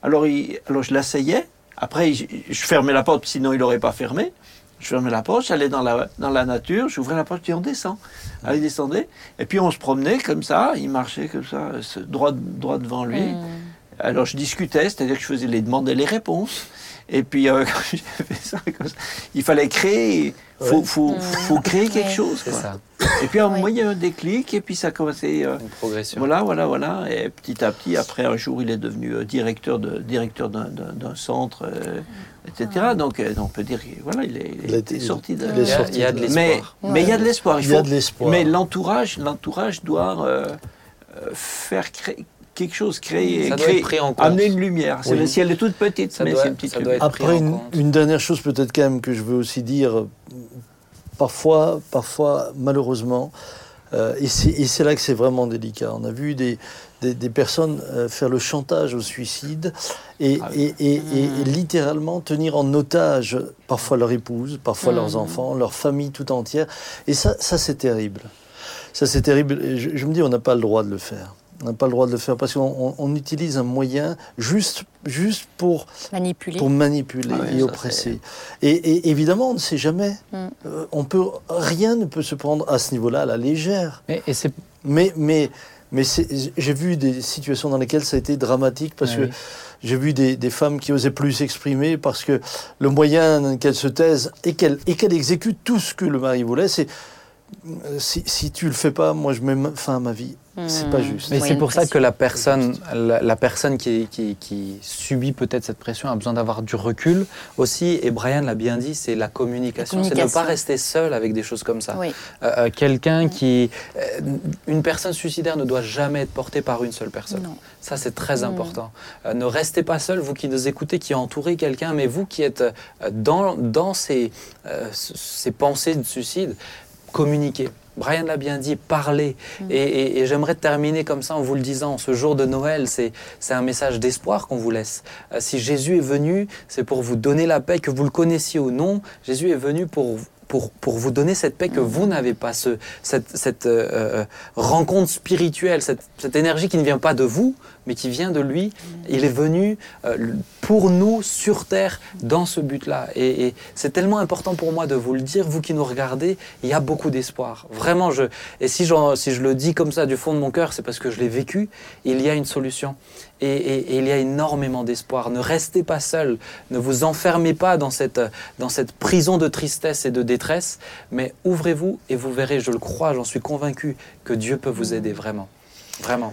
Alors, il- alors je l'asseyais. Après, je, fermais la porte, sinon il n'aurait pas fermé. Je fermais la porte, j'allais dans la, dans la nature, j'ouvrais la porte, je dis on descend. Alors il descendait. Et puis on se promenait comme ça, il marchait comme ça, droit, droit devant lui. Mm. Alors je discutais, c'est-à-dire que je faisais les demandes et les réponses. Et puis euh, quand ça, comme ça, il fallait créer, faut, Ouais. faut, faut créer quelque chose. Quoi. ça, Et puis à un moment, il y a un déclic, et puis ça a commencé. euh, une progression. voilà, voilà, voilà. Et petit à petit, après un jour, il est devenu euh, directeur de directeur d'un- centre, euh, etc. Donc, euh, on peut dire, voilà, il est, il Il sorti de. il Il est y a, sorti il y a de de- mais l'espoir. mais il y a de l'espoir. Il y a faut- de l'espoir. Mais l'entourage, l'entourage doit euh, faire créer quelque chose, compte. amener une lumière. C'est Oui. Si elle est toute petite, Ça mais doit- c'est une petite ça doit être Après, en une, dernière chose peut-être quand même que je veux aussi dire, parfois, parfois malheureusement, euh, et c'est là que c'est vraiment délicat. On a vu des, des, des personnes euh, faire le chantage au suicide et, Ah et, et- et- et littéralement tenir en otage parfois leur épouse, parfois leurs Mhm. enfants, leur famille tout entière. Et ça, ça c'est terrible. Ça c'est terrible. Je me dis, on n'a pas le droit de le faire. On n'a pas le droit de le faire parce qu'on on- on utilise un moyen juste, juste pour Manipuler. pour manipuler Ah oui, et oppresser. Et, et évidemment, on ne sait jamais. Mm. Euh, on peut, rien ne peut se prendre à ce niveau-là à la légère. Et, et c'est Mais, mais, mais c'est- j'ai vu des situations dans lesquelles ça a été dramatique parce Ah que oui. j'ai vu des, des femmes qui osaient plus s'exprimer parce que le moyen qu'elles se taisent et qu'elles et qu'elles exécutent tout ce que le mari voulait, c'est euh, si, si tu le fais pas, moi je mets fin à ma vie. C'est pas Mm. juste. Mais c'est pour ça que la personne, la, la personne qui, qui- qui subit peut-être cette pression a besoin d'avoir du recul aussi. Et Brian l'a bien dit, c'est la communication. La C'est ne pas communication. rester seul avec des choses comme ça. Oui. Euh, euh, Quelqu'un qui, euh, une personne suicidaire ne doit jamais être portée par une seule personne. Non. Ça, c'est très Mm. important. Euh, ne restez pas seul, vous qui nous écoutez, qui entourez quelqu'un, mais vous qui êtes dans, dans ces, euh, c- ces pensées de suicide, communiquez. Brian l'a bien dit, parlez. Et, et- et j'aimerais terminer comme ça en vous le disant, ce jour de Noël, c'est c'est un message d'espoir qu'on vous laisse. Euh, si Jésus est venu, c'est pour vous donner la paix, que vous le connaissiez ou non. Jésus est venu pour, pour, pour vous donner cette paix que vous n'avez pas, ce, cette, cette euh, euh, rencontre spirituelle, cette, cette énergie qui ne vient pas de vous, mais qui vient de lui. Il est venu euh, pour nous sur terre dans ce but-là. Et, c'est tellement important pour moi de vous le dire, vous qui nous regardez, il y a beaucoup d'espoir. Vraiment, je, et si, si je le dis comme ça du fond de mon cœur, c'est parce que je l'ai vécu, il y a une solution. Et, et- et il y a énormément d'espoir. Ne restez pas seul, ne vous enfermez pas dans cette, dans cette prison de tristesse et de détresse, mais ouvrez-vous et vous verrez, je le crois, j'en suis convaincu, que Dieu peut vous aider vraiment. Vraiment.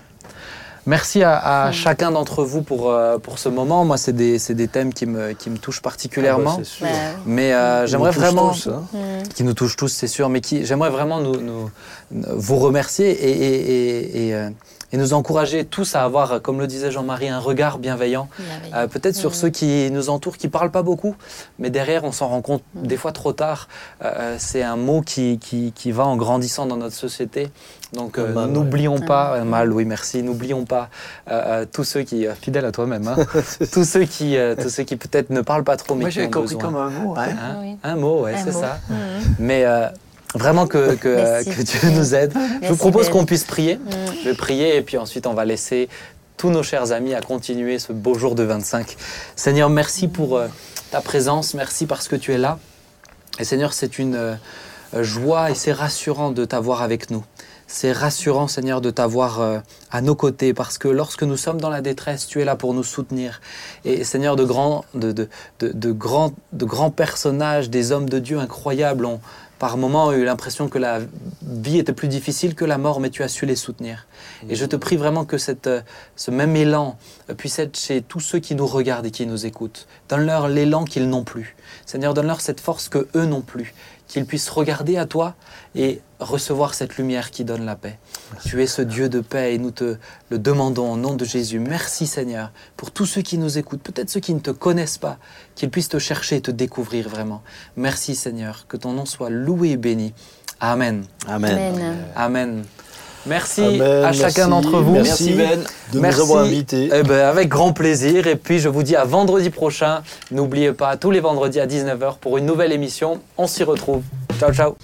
Merci à, à chacun d'entre vous pour, euh, pour ce moment. Moi, c'est des, c'est des thèmes qui me, qui me touchent particulièrement. Ah bah, sûr. Mais euh, j'aimerais vraiment... tous, hein. mm. qui nous touchent tous, c'est sûr, mais j'aimerais vraiment nous, nous- vous remercier et, et- et- et, euh, et nous encourager tous à avoir, euh, comme le disait Jean-Marie, un regard bienveillant, Bienveillant. euh, peut-être sur Mhm. ceux qui nous entourent, qui parlent pas beaucoup, mais derrière on s'en rend compte des fois trop tard. Euh, c'est un mot qui, qui, qui va en grandissant dans notre société. Donc euh, n'oublions pas, un mal, oui merci, n'oublions pas tous ceux qui, euh, fidèles à toi-même, hein, tous ceux qui, euh, tous ceux qui peut-être ne parlent pas trop, mais Moi, qui ont compris besoin. comme un mot. Hein. Hein? Oui. Un mot, ouais, c'est ça. Mais euh, vraiment que, que, euh, que Dieu nous aide. Je vous propose Ben. qu'on puisse prier. Mm. Je vais prier et puis ensuite on va laisser tous nos chers amis à continuer ce beau jour de 25. Seigneur, merci pour euh, ta présence, merci parce que tu es là. Et Seigneur, c'est une euh, joie et c'est rassurant de t'avoir avec nous. C'est rassurant, Seigneur, de t'avoir euh, à nos côtés parce que lorsque nous sommes dans la détresse, tu es là pour nous soutenir. Et Seigneur, de grands, de, de, de, de grands, de grands personnages, des hommes de Dieu incroyables ont par moments eu l'impression que la vie était plus difficile que la mort, mais tu as su les soutenir. Et je te prie vraiment que euh, ce même élan euh, puisse être chez tous ceux qui nous regardent et qui nous écoutent. Donne-leur l'élan qu'ils n'ont plus. Seigneur, donne-leur cette force que eux n'ont plus. Qu'ils puissent regarder à toi et recevoir cette lumière qui donne la paix. Tu es ce Dieu de paix et nous te le demandons au nom de Jésus. Merci Seigneur pour tous ceux qui nous écoutent, peut-être ceux qui ne te connaissent pas, qu'ils puissent te chercher et te découvrir vraiment. Merci Seigneur, que ton nom soit loué et béni. Amen. Amen. Amen. Amen. Merci Amen, à chacun d'entre vous. Merci, Ben. de Merci. nous avoir invités. Eh ben, avec grand plaisir. Et puis, je vous dis à vendredi prochain. N'oubliez pas, tous les vendredis à 19h pour une nouvelle émission. On s'y retrouve. Ciao, ciao.